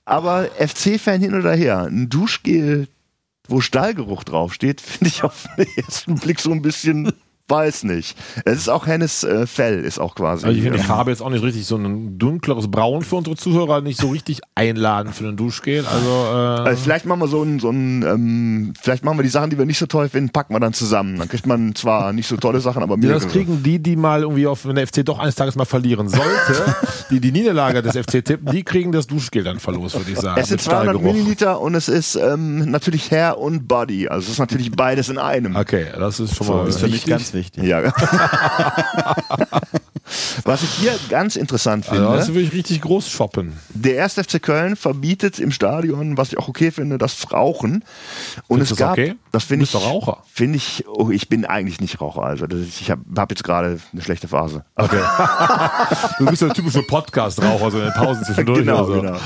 aber FC-Fan hin oder her. Ein Duschgel, wo Stallgeruch draufsteht, finde ich auf den ersten Blick so ein bisschen, weiß nicht. Es ist auch Hennes äh, Fell, ist auch quasi. Also ich finde die äh, Farbe jetzt auch nicht richtig, so ein dunkleres Braun für unsere Zuhörer nicht so richtig einladen für ein Duschgel. Also, äh, äh, vielleicht machen wir so ein, so ein ähm, vielleicht machen wir die Sachen, die wir nicht so toll finden, packen wir dann zusammen. Dann kriegt man zwar nicht so tolle Sachen, aber ja, mehrere. das kriegen die, die mal irgendwie auf, wenn der FC doch eines Tages mal verlieren sollte, *laughs* die die Niederlage des FC tippen, die kriegen das Duschgel dann verlost, würde ich sagen. Es sind mit 200 Stahlgeruch. Milliliter und es ist ähm, natürlich Hair und Body. Also es ist natürlich beides in einem. Okay, das ist schon So, mal Das ist für mich ganz wichtig. Ja. *laughs* Was ich hier ganz interessant finde, Also das will ich richtig groß shoppen. der 1. FC Köln verbietet im Stadion, was ich auch okay finde, das Rauchen. Und Findest es gab, okay? das finde ich, Raucher. finde ich, oh, ich bin eigentlich nicht Raucher, also ich habe hab jetzt gerade eine schlechte Phase. Okay. *laughs* du bist ja der typische Podcast-Raucher, so in den Pausen zwischendurch genau, so. genau.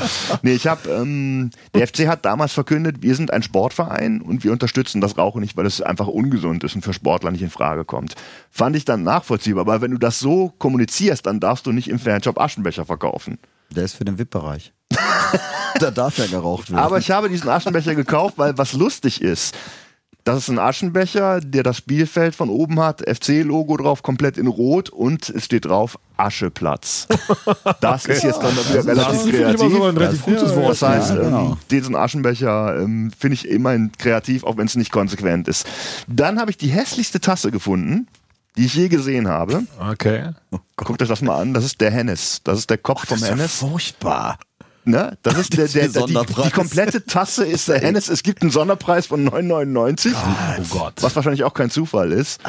Nee, ich habe, ähm, der FC hat damals verkündet, wir sind ein Sportverein und wir unterstützen das Rauchen nicht, weil es einfach ungesund ist und für Sportler nicht in Frage kommt. Fand ich dann nachvollziehbar, aber wenn du das so kommunizierst, dann darfst du nicht im Fanshop Aschenbecher verkaufen. Der ist für den VIP-Bereich. *laughs* da darf ja geraucht werden. Aber ich habe diesen Aschenbecher gekauft, weil was lustig ist. Das ist ein Aschenbecher, der das Spielfeld von oben hat, FC-Logo drauf, komplett in Rot und es steht drauf Ascheplatz. *laughs* Das ist jetzt dann wieder Das relativ kreativ. so ein relativ gutes Wort. Das heißt, Ja, genau. ähm, diesen Aschenbecher ähm, finde ich immerhin kreativ, auch wenn es nicht konsequent ist. Dann habe ich die hässlichste Tasse gefunden, die ich je gesehen habe. Okay. Guckt euch das mal an. Das ist der Hennes. Das ist der Kopf vom das ist ja Hennes. furchtbar. Ne? Das ist *laughs* der, der, der die, Sonderpreis. die komplette Tasse ist der *laughs* Hennes. Es gibt einen Sonderpreis von 9,99. Oh Gott. Was wahrscheinlich auch kein Zufall ist.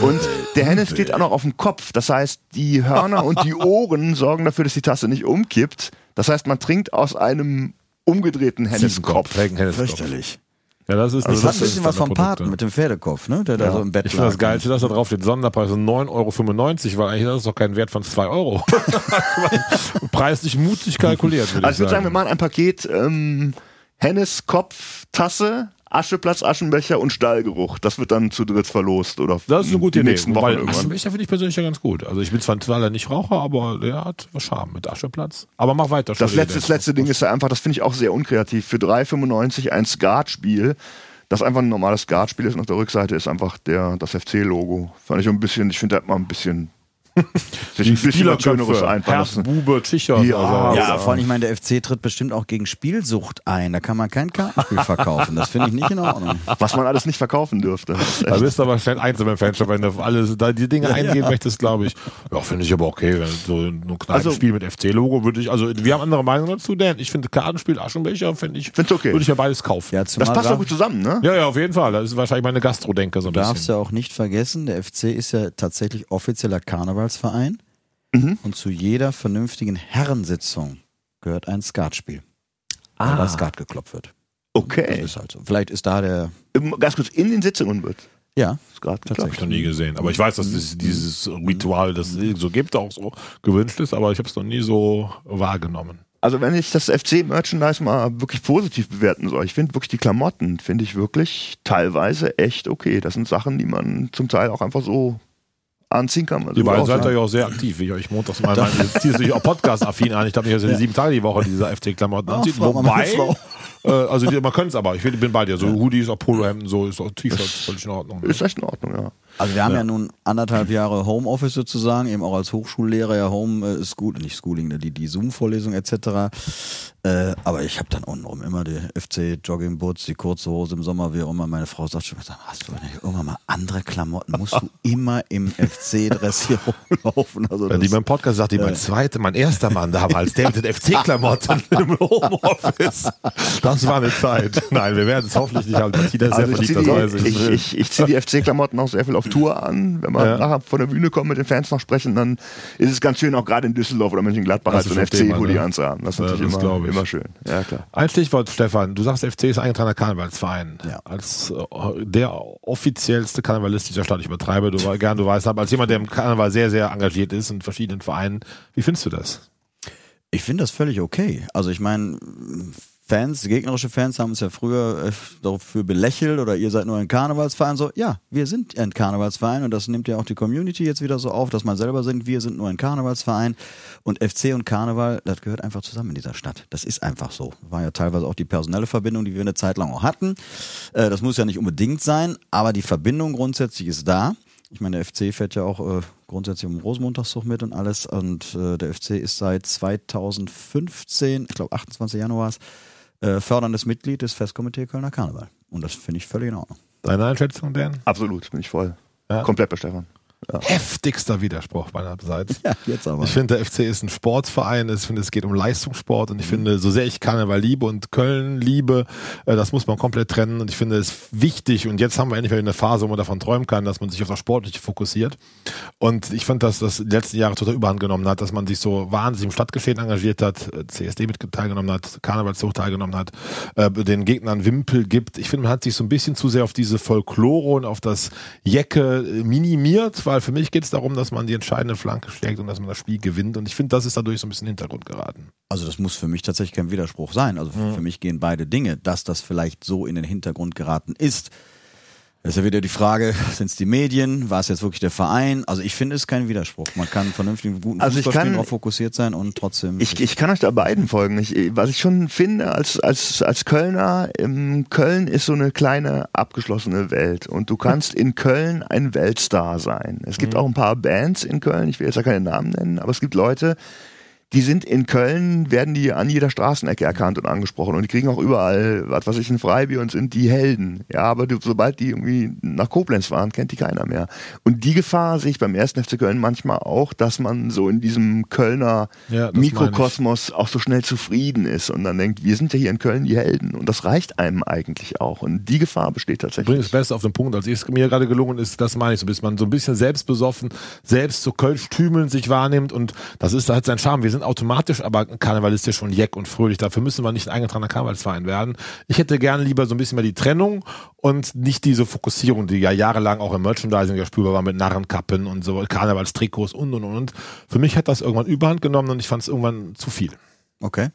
Und der Hennes steht auch noch auf dem Kopf. Das heißt, die Hörner und die *laughs* Ohren sorgen dafür, dass die Tasse nicht umkippt. Das heißt, man trinkt aus einem umgedrehten Hennes-Kopf. Fürchterlich. Ja, das ist Das nicht hat ein bisschen was vom Paten ja. mit dem Pferdekopf, ne? Der da so im Bett Ich finde das. Geilste, dass da drauf steht, Sonderpreis 9,95 Euro, weil eigentlich das ist doch kein Wert von 2 Euro. *laughs* Preislich mutig kalkuliert, würde Also ich würde sagen, wir sagen. machen ein Paket ähm, Hennes Kopf, Tasse, Ascheplatz, Aschenbecher und Stallgeruch. Das wird dann zu dritt verlost oder Das ist eine gute die Idee. nächsten Wochen Wobei, irgendwann. Aschenbecher finde ich persönlich ja ganz gut. Also ich bin zwar leider nicht Raucher, aber der hat was Charme mit Ascheplatz. Aber mach weiter. Das letzte, das letzte Ding ist ja einfach, das finde ich auch sehr unkreativ. Für 3,95 ein Skatspiel, das einfach ein normales Skatspiel ist und auf der Rückseite ist einfach der, das FC-Logo. Fand ich ein bisschen, ich finde, da hat man ein bisschen, *laughs* Die bisschen Spielerköpfe, Herz. Bube, Tschichers. Ja, also, Ja, vor allem, ich meine, der FC tritt bestimmt auch gegen Spielsucht ein. Da kann man kein Kartenspiel *laughs* verkaufen. Das finde ich nicht in Ordnung. Was man alles nicht verkaufen dürfte. Da bist du aber schnell einzeln im Fanshop, wenn du alles da die Dinge eingeben ja. möchtest, glaube ich. Ja, finde ich aber okay. Wenn so ein kleines Also- Spiel mit FC-Logo würde ich, also wir haben andere Meinungen dazu, denn ich finde Kartenspiel, Aschenbecher, finde ich, okay. würde ich mir beides kaufen. Ja, Ja, das passt doch gut zusammen, ne? ja, auf jeden Fall. Das ist wahrscheinlich meine Gastro-Denke so ein Du darfst bisschen. ja auch nicht vergessen, der FC ist ja tatsächlich offizieller Karnevalsverein. Mhm. Und zu jeder vernünftigen Herrensitzung gehört ein Skatspiel. Ah. Weil Skat geklopft wird. Das Okay. ist halt so. Vielleicht ist da der. Ganz kurz, in den Sitzungen wird. Ja, Ist gerade Habe ich noch nie gesehen. Aber ich weiß, dass es dieses Ritual, das es so gibt, auch so gewünscht ist, aber ich habe es noch nie so wahrgenommen. Also wenn ich das FC-Merchandise mal wirklich positiv bewerten soll, ich finde wirklich die Klamotten, finde ich wirklich teilweise echt okay. Das sind Sachen, die man zum Teil auch einfach so anziehen kann. Also Die beiden seid ihr ja auch sehr aktiv, wie ich euch montags mal meine, ziehst du dich auch Podcast-affin an. Ich glaube nicht, dass ihr sieben Tage die Woche diese FC-Klamotten anzieht. meine Wobei, äh, also die, man könnte es aber, ich bin bei dir. So Hoodies, auch Polohemden, so ist auch T-Shirts völlig in Ordnung. ne? Ist echt in Ordnung, ja. also wir haben ja, nun anderthalb Jahre Homeoffice sozusagen, eben auch als Hochschullehrer ja Home äh, School, nicht Schooling, ne, die, die Zoom-Vorlesung etc. Äh, aber ich habe dann untenrum immer die FC Joggingboots, die kurze Hose im Sommer, wie auch immer. Meine Frau sagt schon, hast du nicht irgendwann mal andere Klamotten? Musst du *laughs* immer im FC-Dress hier rumlaufen? Also Wenn die das, beim Podcast sagt, die mein zweiter, mein erster Mann damals, der mit den FC-Klamotten *laughs* im Homeoffice. Das war eine Zeit. Nein, wir werden es hoffentlich nicht haben. Martina ist sehr Also ich verliebt, das weiß ziehe die, ich. ich, ich, ich zieh die FC-Klamotten auch sehr viel auf Tour an. Wenn wir Ja. nachher von der Bühne kommen, mit den Fans noch sprechen, dann ist es ganz schön, auch gerade in Düsseldorf oder Mönchengladbach Das halt so Thema, FC-Hoodie ne? anzuhaben. Das ist Ja, das immer, glaub ich. Immer schön. Ja, klar. Ein Stichwort, Stefan. Du sagst, FC ist eingetragener Karnevalsverein. Ja. Als äh, der offiziellste Karnevalist dieser Stadt. Ich übertreibe, du gern, du weißt, aber als jemand, der im Karneval sehr, sehr engagiert ist in verschiedenen Vereinen. Wie findest du das? Ich finde das völlig okay. Also ich meine, Fans, gegnerische Fans haben uns ja früher äh, dafür belächelt oder ihr seid nur ein Karnevalsverein. So, ja, wir sind ein Karnevalsverein und das nimmt ja auch die Community jetzt wieder so auf, dass man selber singt, wir sind nur ein Karnevalsverein und FC und Karneval, das gehört einfach zusammen in dieser Stadt. Das ist einfach so. War ja teilweise auch die personelle Verbindung, die wir eine Zeit lang auch hatten. Äh, das muss ja nicht unbedingt sein, aber die Verbindung grundsätzlich ist da. Ich meine, der FC fährt ja auch äh, grundsätzlich um Rosenmontagszug mit und alles. Und äh, der FC ist seit 2015, ich glaube 28 Januar, äh, förderndes Mitglied des Festkomitee Kölner Karneval. Und das finde ich völlig in Ordnung. Deine Einschätzung, Dan? Absolut, bin ich voll. Ja. Komplett bei Stefan. Heftigster Widerspruch meinerseits. *laughs* Ja, jetzt aber. Ich finde, der FC ist ein Sportverein. Ich finde, es geht um Leistungssport. Und ich finde, so sehr ich Karneval liebe und Köln liebe, äh, das muss man komplett trennen. Und ich finde es wichtig. Und jetzt haben wir endlich mal eine Phase, wo man davon träumen kann, dass man sich auf das Sportliche fokussiert. Und ich fand, dass das die letzten Jahre total überhand genommen hat, dass man sich so wahnsinnig im Stadtgeschehen engagiert hat, äh, CSD mit teilgenommen hat, Karnevalszug teilgenommen hat, äh, den Gegnern Wimpel gibt. Ich finde, man hat sich so ein bisschen zu sehr auf diese Folklore und auf das Jecke minimiert, weil für mich geht es darum, dass man die entscheidende Flanke schlägt und dass man das Spiel gewinnt. Und ich finde, das ist dadurch so ein bisschen in den Hintergrund geraten. Also das muss für mich tatsächlich kein Widerspruch sein. Also für mich gehen beide Dinge, dass das vielleicht so in den Hintergrund geraten ist. Das ist ja wieder die Frage, *laughs* sind es die Medien, war es jetzt wirklich der Verein? Also ich finde es kein Widerspruch. Man kann vernünftig guten Also ich kann- auch fokussiert sein und trotzdem. Ich, ich kann euch da beiden folgen. Ich, was ich schon finde als, als, als Kölner, im Köln ist so eine kleine abgeschlossene Welt und du kannst in Köln ein Weltstar sein. Es gibt auch ein paar Bands in Köln, ich will jetzt ja keine Namen nennen, aber es gibt Leute, die sind in Köln, werden die an jeder Straßenecke erkannt und angesprochen und die kriegen auch überall, was weiß ich, ein Freibier und sind die Helden. Ja, aber du, sobald die irgendwie nach Koblenz fahren, kennt die keiner mehr. Und die Gefahr sehe ich beim ersten FC Köln manchmal auch, dass man so in diesem Kölner Ja. Mikrokosmos auch so schnell zufrieden ist und dann denkt, wir sind ja hier in Köln die Helden und das reicht einem eigentlich auch und die Gefahr besteht tatsächlich. das Beste auf den Punkt, als es mir gerade gelungen ist, das meine ich so, bis man so ein bisschen selbstbesoffen, selbst so kölsch-tümelnd sich wahrnimmt und das ist, da hat seinen Charme. Wir sind sind automatisch aber karnevalistisch und jeck und fröhlich. Dafür müssen wir nicht ein eingetragener Karnevalsverein werden. Ich hätte gerne lieber so ein bisschen mehr die Trennung und nicht diese Fokussierung, die ja jahrelang auch im Merchandising ja spürbar war mit Narrenkappen und so Karnevalstrikots und und und. Für mich hat das irgendwann Überhand genommen und ich fand es irgendwann zu viel. Okay.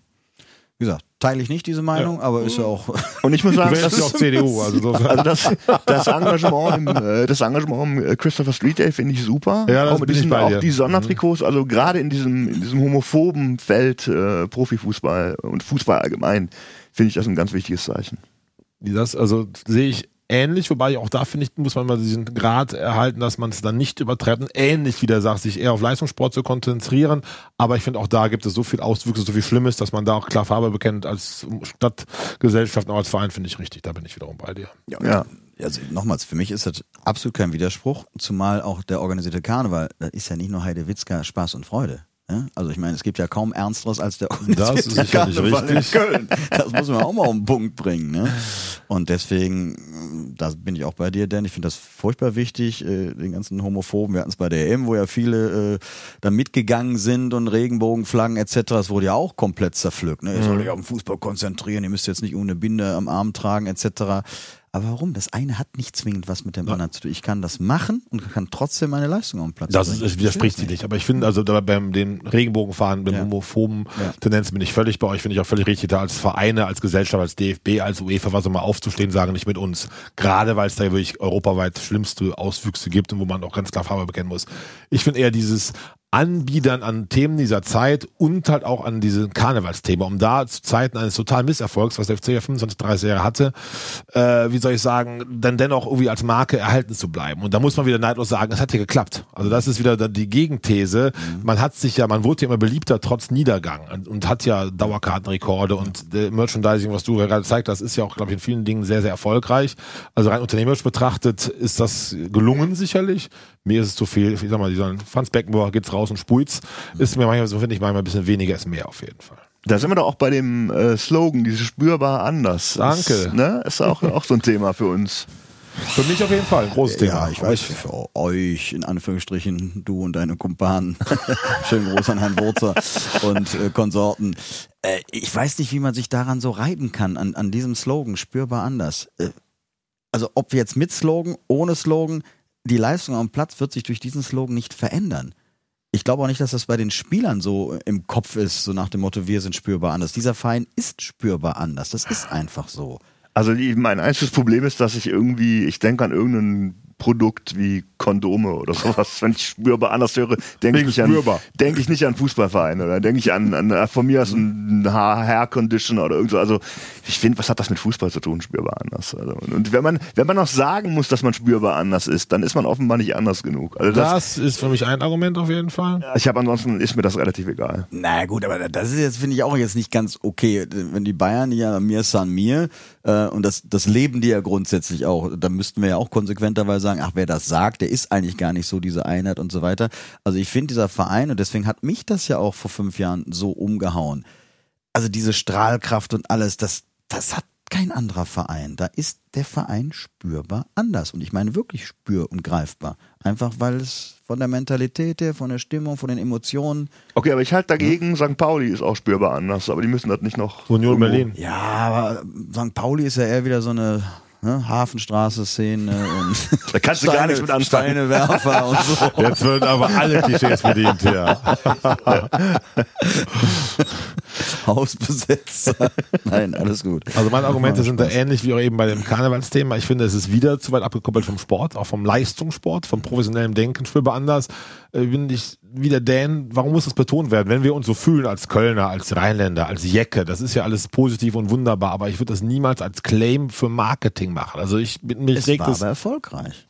Wie gesagt, teile ich nicht diese Meinung, aber ist ja auch. *laughs* Und ich muss sagen, das wärst ja auch ist, CDU, also so. also das, das Engagement im, äh, das Engagement im äh, Christopher Street Day finde ich super. Ja, das auch mit diesen, auch die Sondertrikots, also gerade in diesem, in diesem homophoben Feld äh, Profifußball und Fußball allgemein finde ich das ein ganz wichtiges Zeichen. Das also sehe ich ähnlich, wobei auch da finde ich, muss man mal diesen Grad erhalten, dass man es dann nicht übertreibt. Und Ähnlich wie der sagt, sich eher auf Leistungssport zu konzentrieren. Aber ich finde auch da gibt es so viel Auswüchse, so viel Schlimmes, dass man da auch klar Farbe bekennt als Stadtgesellschaft, auch als Verein finde ich richtig. Da bin ich wiederum bei dir. Ja. Also nochmals, für mich ist das absolut kein Widerspruch, zumal auch der organisierte Karneval, das ist ja nicht nur Heidewitzka Spaß und Freude. Ja? Also ich meine, es gibt ja kaum Ernsteres als der Das ist sicherlich richtig. in Köln. Das muss man auch mal auf den Punkt bringen. Ne? Und deswegen, da bin ich auch bei dir, Dan. Ich finde das furchtbar wichtig, äh, den ganzen Homophoben. Wir hatten es bei der EM, wo ja viele äh, da mitgegangen sind und Regenbogenflaggen etc. Das wurde ja auch komplett zerpflückt. Ne? Ihr sollt euch auf den Fußball konzentrieren, ihr müsst jetzt nicht ohne Binde am Arm tragen etc. Aber warum? Das eine hat nicht zwingend was mit dem anderen zu tun. Ich kann das machen und kann trotzdem meine Leistung auf den Platz Das, ist, das widerspricht sie nicht. Aber ich finde, also da beim den Regenbogenfahren, beim Ja. homophoben Ja. Tendenzen bin ich völlig bei euch, finde ich auch völlig richtig, da als Vereine, als Gesellschaft, als DFB, als UEFA, was auch mal aufzustehen, sagen nicht mit uns. Gerade weil es da wirklich europaweit schlimmste Auswüchse gibt und wo man auch ganz klar Farbe bekennen muss. Ich finde eher dieses Anbiedern an Themen dieser Zeit und halt auch an diese Karnevalsthema, um da zu Zeiten eines totalen Misserfolgs, was der FC ja 25, 30 Jahre hatte, äh, wie soll ich sagen, dann dennoch irgendwie als Marke erhalten zu bleiben. Und da muss man wieder neidlos sagen, es hat ja geklappt. Also das ist wieder die Gegenthese. Man hat sich ja, man wurde ja immer beliebter trotz Niedergang und, und hat ja Dauerkartenrekorde und äh, Merchandising, was du gerade gezeigt hast, ist ja auch, glaube ich, in vielen Dingen sehr, sehr erfolgreich. Also rein unternehmerisch betrachtet ist das gelungen sicherlich. Mir ist es zu viel. Ich sag mal, die sollen, Franz Beckenbauer geht's raus und spuit's. Ist mir manchmal, so finde ich manchmal ein bisschen weniger ist mehr auf jeden Fall. Da sind wir doch auch bei dem äh, Slogan, dieses spürbar anders. Danke. Ist, ne? ist auch, auch so ein Thema für uns. Für mich auf jeden Fall ein großes Thema. Ja, ich weiß, für euch, in Anführungsstrichen, du und deine Kumpanen. *laughs* Schönen Gruß an Herrn Wurzer und äh, Konsorten. Äh, ich weiß nicht, wie man sich daran so reiben kann, an, an diesem Slogan, spürbar anders. Äh, also ob wir jetzt mit Slogan, ohne Slogan, die Leistung am Platz wird sich durch diesen Slogan nicht verändern. Ich glaube auch nicht, dass das bei den Spielern so im Kopf ist, so nach dem Motto, wir sind spürbar anders. Dieser Verein ist spürbar anders. Das ist einfach so. Also mein einziges Problem ist, dass ich irgendwie, ich denke an irgendein Produkt wie Kondome oder sowas. Wenn ich spürbar anders höre, denke ich, an- denke ich nicht an Fußballvereine oder denke ich an, an äh, von mir aus ein Haar Hair Conditioner oder irgend so. Also ich finde, was hat das mit Fußball zu tun, spürbar anders? Also, und- wenn man, wenn man noch sagen muss, dass man spürbar anders ist, dann ist man offenbar nicht anders genug. Also das, Das ist für mich ein Argument auf jeden Fall. ich habe ansonsten ist mir das relativ egal. Na gut, aber das ist jetzt, finde ich, auch jetzt nicht ganz okay. Wenn die Bayern ja mir san mir, äh, und das, das leben die ja grundsätzlich auch, da müssten wir ja auch konsequenterweise sagen, ach, wer das sagt, der ist eigentlich gar nicht so diese Einheit und so weiter. Also ich finde dieser Verein, und deswegen hat mich das ja auch vor fünf Jahren so umgehauen. Also diese Strahlkraft und alles, das, das hat kein anderer Verein. Da ist der Verein spürbar anders. Und ich meine wirklich spür- und greifbar. Einfach weil es von der Mentalität her, von der Stimmung, von den Emotionen, Okay, aber ich halte dagegen, St. Pauli ist auch spürbar anders, aber die müssen das nicht noch. Union Berlin. Ja, aber St. Pauli ist ja eher wieder so eine ne, Hafenstraße-Szene und *laughs* Da kannst du gar nichts mit anfangen. Steinewerfer und so. Jetzt werden aber alle Klischees bedient hier. *laughs* *laughs* Hausbesetzer. Nein, alles gut. Also meine Argumente sind da ähnlich wie auch eben bei dem Karnevalsthema. Ich finde, es ist wieder zu weit abgekoppelt vom Sport, auch vom Leistungssport, vom professionellen Denken. Spürbar anders. Äh, bin ich wieder Dan, warum muss das betont werden? Wenn wir uns so fühlen als Kölner, als Rheinländer, als Jecke, das ist ja alles positiv und wunderbar, aber ich würde das niemals als Claim für Marketing machen. Also ich bin mich Es regt war das. aber erfolgreich.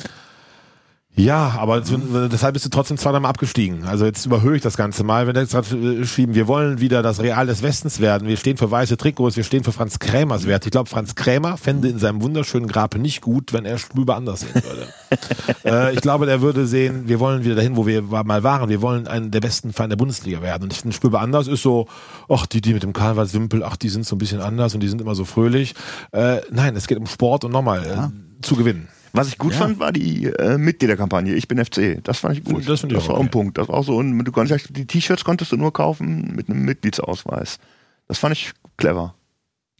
Ja, aber es- deshalb bist du trotzdem zweimal abgestiegen. Also jetzt überhöhe ich das Ganze mal. Wenn wir jetzt gerade äh, schieben, wir wollen wieder das Real des Westens werden. Wir stehen für weiße Trikots, wir stehen für Franz Krämers Wert. Ich glaube, Franz Krämer fände in seinem wunderschönen Grape nicht gut, wenn er Spüber anders sehen würde. *laughs* äh, ich glaube, der würde sehen, wir wollen wieder dahin, wo wir mal waren. Wir wollen einen der besten Vereine der Bundesliga werden. Und ich finde, Spüber anders ist so, ach, die, die mit dem Karnevalswimpel, ach, die sind so ein bisschen anders und die sind immer so fröhlich. Äh, nein, es geht um Sport und nochmal äh, zu gewinnen. Was ich gut Ja. fand, war die äh, Mitgliederkampagne. Ich bin FC. Das fand ich gut. Das ich das auch war auch ein okay. Punkt. Das war auch so ein, du konntest, die T-Shirts konntest du nur kaufen mit einem Mitgliedsausweis. Das fand ich clever.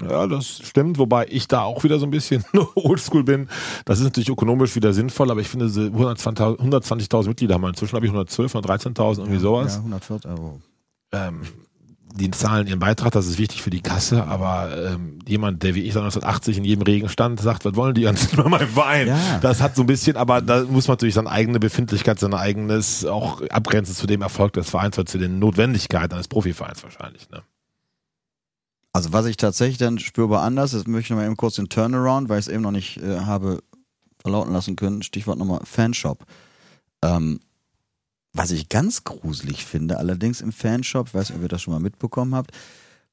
Ja, das stimmt, wobei ich da auch wieder so ein bisschen *laughs* oldschool bin. Das ist natürlich ökonomisch wieder sinnvoll, aber ich finde, diese 120.000 120.000 Mitglieder haben wir inzwischen, habe ich 112, 113.000, irgendwie sowas. Ja, 140 Euro. Ähm, die zahlen ihren Beitrag, das ist wichtig für die Kasse, aber ähm, jemand, der wie ich seit 1980 in jedem Regen stand, sagt, was wollen die ganz bei meinem Verein? Ja. Das hat so ein bisschen, aber da muss man natürlich seine eigene Befindlichkeit, sein eigenes auch abgrenzen zu dem Erfolg des Vereins oder zu den Notwendigkeiten eines Profivereins wahrscheinlich. Ne? Also was ich tatsächlich dann spürbar anders, das möchte ich noch mal eben kurz den Turnaround, weil ich es eben noch nicht äh, habe verlauten lassen können, Stichwort nochmal Fanshop. Ähm, was ich ganz gruselig finde, allerdings im Fanshop, ich weiß nicht, ob ihr das schon mal mitbekommen habt,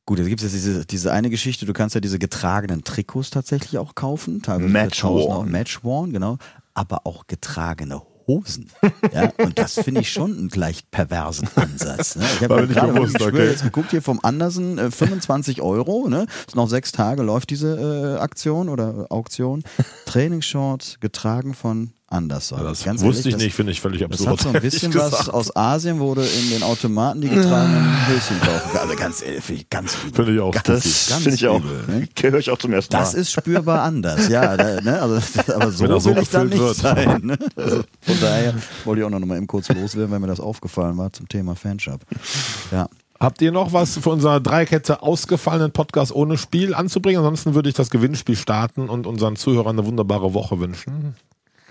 gut, jetzt gibt es diese, diese eine Geschichte, du kannst ja diese getragenen Trikots tatsächlich auch kaufen, teilweise Match 1000 worn. Match worn, genau, aber auch getragene Hosen. Ja, und das finde ich schon einen leicht perversen Ansatz. Ne? Ich habe nicht gerade bewusst, okay. jetzt geguckt hier vom Andersen, äh, 25 Euro, ne? Ist noch sechs Tage läuft diese äh, Aktion oder Auktion. Trainingsshorts getragen von Anderson. Das Ganz wusste ehrlich, ich nicht, finde ich völlig Das, das absurd. hat so ein bisschen was aus Asien, du in den Automaten die getragenen Höschen kaufen. Also ganz ehrlich, finde ich ganz übel. Finde ich auch. Ganz Das finde ich auch. *laughs* ne? Höre ich auch zum ersten Das Mal. ist spürbar anders, ja. Da, ne? also, *laughs* aber so Wenn er so will ich dann gefüllt nicht wird. sein. Ne? *laughs* Also, von daher wollte ich auch noch mal eben kurz loswerden, weil mir das aufgefallen war zum Thema Fanshop. Ja. Habt ihr noch was für unserer Dreikette ausgefallenen Podcast ohne Spiel anzubringen? Ansonsten würde ich das Gewinnspiel starten und unseren Zuhörern eine wunderbare Woche wünschen.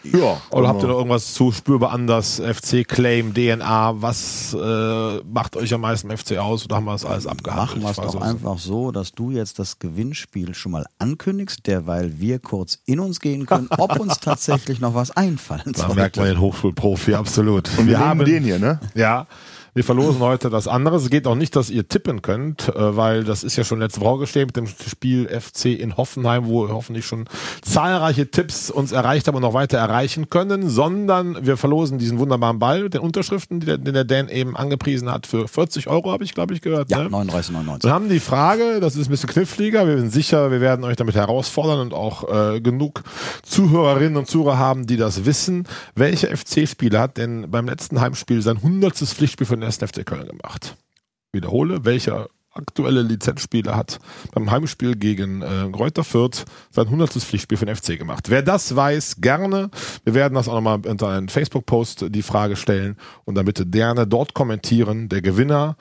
Ja. Oder habt ihr noch irgendwas zu spürbar anders? FC Claim, DNA, was äh, macht euch am meisten FC aus? Oder haben wir das alles abgehandelt? Machen wir es doch auch einfach so, dass du jetzt das Gewinnspiel schon mal ankündigst, derweil wir kurz in uns gehen können, ob *laughs* uns tatsächlich noch was einfallen Da merkt man den Hochschulprofi, absolut. Und wir, wir haben haben den hier, ne? Ja, wir verlosen heute das andere. Es geht auch nicht, dass ihr tippen könnt, äh, weil das ist ja schon letzte Woche geschehen mit dem Spiel FC in Hoffenheim, wo hoffentlich schon zahlreiche Tipps uns erreicht haben und noch weiter erreichen können, sondern wir verlosen diesen wunderbaren Ball mit den Unterschriften, den der Dan eben angepriesen hat, für 40 Euro, habe ich, glaube ich, gehört. Ja, ne? 39,99. Wir haben die Frage, das ist ein bisschen kniffliger, wir sind sicher, wir werden euch damit herausfordern und auch äh, genug Zuhörerinnen und Zuhörer haben, die das wissen. Welcher FC-Spieler hat denn beim letzten Heimspiel sein hundertstes Pflichtspiel für den 1. FC Köln gemacht? Wiederhole, welcher aktuelle Lizenzspieler hat beim Heimspiel gegen äh, Greuther Fürth sein hundertstes Pflichtspiel für den FC gemacht. Wer das weiß, gerne. Wir werden das auch nochmal unter einen Facebook-Post die Frage stellen und dann bitte gerne dort kommentieren. Der Gewinner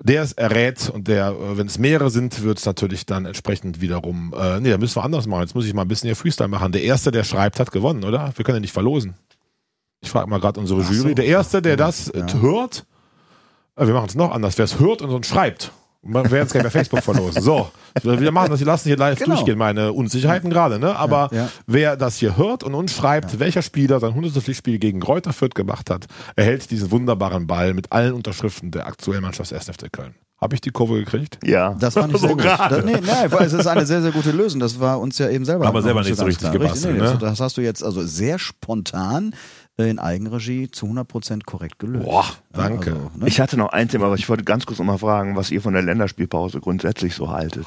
der es errät und der, äh, wenn es mehrere sind, wird es natürlich dann entsprechend wiederum, äh, nee, da müssen wir anders machen. Jetzt muss ich mal ein bisschen hier Freestyle machen. Der Erste, der schreibt, hat gewonnen, oder? Wir können ja nicht verlosen. Ich frage mal gerade unsere Ach Jury. so. Der Erste, der das äh, Ja. hört, wir machen es noch anders. Wer es hört und uns schreibt, wir werden es gleich bei Facebook verlosen. So, wir machen das, wir lassen hier live Genau. durchgehen, meine Unsicherheiten gerade, ne? Aber Ja, ja. wer das hier hört und uns schreibt, welcher Spieler sein 100. Pflichtspiel gegen Greuther Fürth gemacht hat, erhält diesen wunderbaren Ball mit allen Unterschriften der aktuellen Mannschaft des 1. FC Köln. Habe ich die Kurve gekriegt? Ja. Das fand ich *laughs* sehr So gut. gerade. Das, nee, nein, weil es ist eine sehr, sehr gute Lösung. Das war uns ja eben selber. Haben wir selber nicht so richtig klar. gebastelt, nee, ne? das, das hast du jetzt also sehr spontan äh, in Eigenregie zu 100% korrekt gelöst. Boah, danke. Also, ne? Ich hatte noch ein Thema, aber ich wollte ganz kurz noch mal fragen, was ihr von der Länderspielpause grundsätzlich so haltet.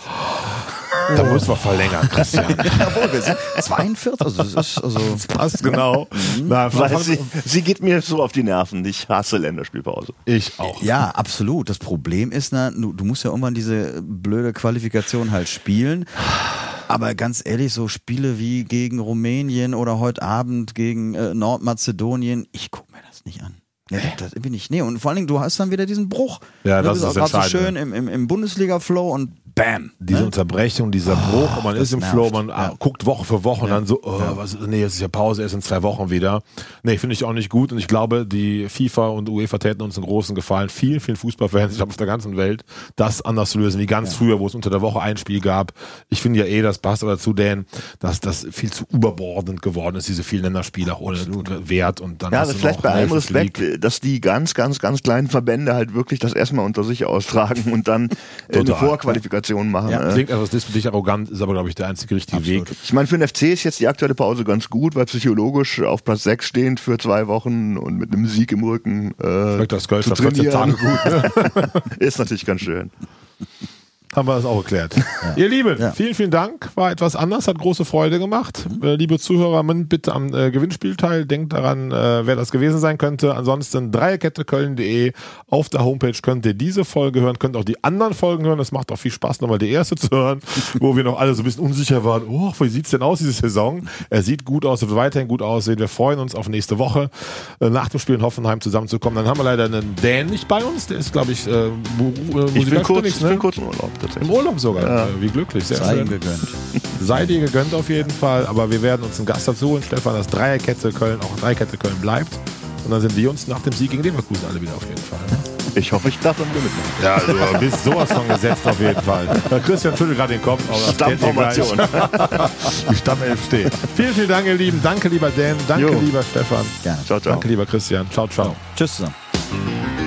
Da müssen wir verlängern, Christian. *laughs* Jawohl, wir sind 42, also das ist, also, *laughs* Passt genau. Na, Weil sie, sie geht mir so auf die Nerven. Ich hasse Länderspielpause. ich auch. ja, absolut. Das Problem ist, na, du, du musst ja irgendwann diese blöde Qualifikation halt spielen. Aber ganz ehrlich, so Spiele wie gegen Rumänien oder heute Abend gegen äh, Nordmazedonien, ich guck mir das nicht an. Nee, das bin ich. Nee, und vor allen Dingen, du hast dann wieder diesen Bruch. Ja, das ist auch gerade so schön im, im, im Bundesliga-Flow und bam. Diese ne? Unterbrechung, dieser Bruch, und man ist im nervt. Flow, man Ja. ah, guckt Woche für Woche und Ja. dann so, oh, was, nee, jetzt ist ja Pause, erst in zwei Wochen wieder. Nee, finde ich auch nicht gut und ich glaube, die FIFA und UEFA täten uns einen großen Gefallen, vielen, vielen Fußballfans, ich glaube auf der ganzen Welt, das anders zu lösen, wie ganz früher, wo es unter der Woche ein Spiel gab. Ich finde ja eh, das passt aber dazu, Dan, dass das viel zu überbordend geworden ist, diese vielen Länderspiele auch ohne Wert und dann Ja, also vielleicht bei allem Respekt. Dass die ganz, ganz, ganz kleinen Verbände halt wirklich das erstmal unter sich austragen und dann äh, eine. Vorqualifikation machen. Ja, äh. Klingt etwas despektierlich arrogant, ist aber, glaube ich, der einzige richtige Weg. Ich meine, für den FC ist jetzt die aktuelle Pause ganz gut, weil psychologisch auf Platz 6 stehend für zwei Wochen und mit einem Sieg im Rücken äh, Schmeckt das Kölsch zu nach 14 trainieren, Tagen gut. *laughs* Ist natürlich ganz schön. Haben wir das auch geklärt. *laughs* Ihr Lieben, Ja. vielen, vielen Dank. War etwas anders, hat große Freude gemacht. Äh, liebe Zuhörer, bitte am äh, Gewinnspiel teil. Denkt daran, äh, wer das gewesen sein könnte. Ansonsten dreierketteköln.de. Auf der Homepage könnt ihr diese Folge hören, könnt auch die anderen Folgen hören. Das macht auch viel Spaß, nochmal die erste zu hören, *laughs* wo wir noch alle so ein bisschen unsicher waren. Oh, wie sieht's denn aus, diese Saison? Er sieht gut aus, wird weiterhin gut aussehen. Wir freuen uns auf nächste Woche, äh, nach dem Spiel in Hoffenheim zusammenzukommen. Dann haben wir leider einen Dan nicht bei uns. Der ist, glaube ich, äh, mu- äh, Ich bin kurz, musikalisch ich bin ne? kurz im Urlaub tatsächlich. Im Urlaub sogar. Äh, Wie glücklich, sehr Sei schön. gegönnt. Sei dir gegönnt auf jeden Fall, aber wir werden uns einen Gast dazu holen, Stefan, dass Dreierkette Köln auch Dreierkette Köln bleibt. Und dann sind wir uns nach dem Sieg gegen Leverkusen alle wieder auf jeden Fall. Ich hoffe, ich darf dann wieder mitmachen. Ja, also, du bist sowas von gesetzt auf jeden Fall. Christian schüttelt gerade den Kopf, aber. Stammformation. *laughs* Die Stammelf steht. Vielen, vielen Dank, ihr Lieben. Danke, lieber Dan. Danke, Jo. lieber Stefan. Gerne. Ciao, ciao. Danke, lieber Christian. Ciao, ciao. Tschüss zusammen.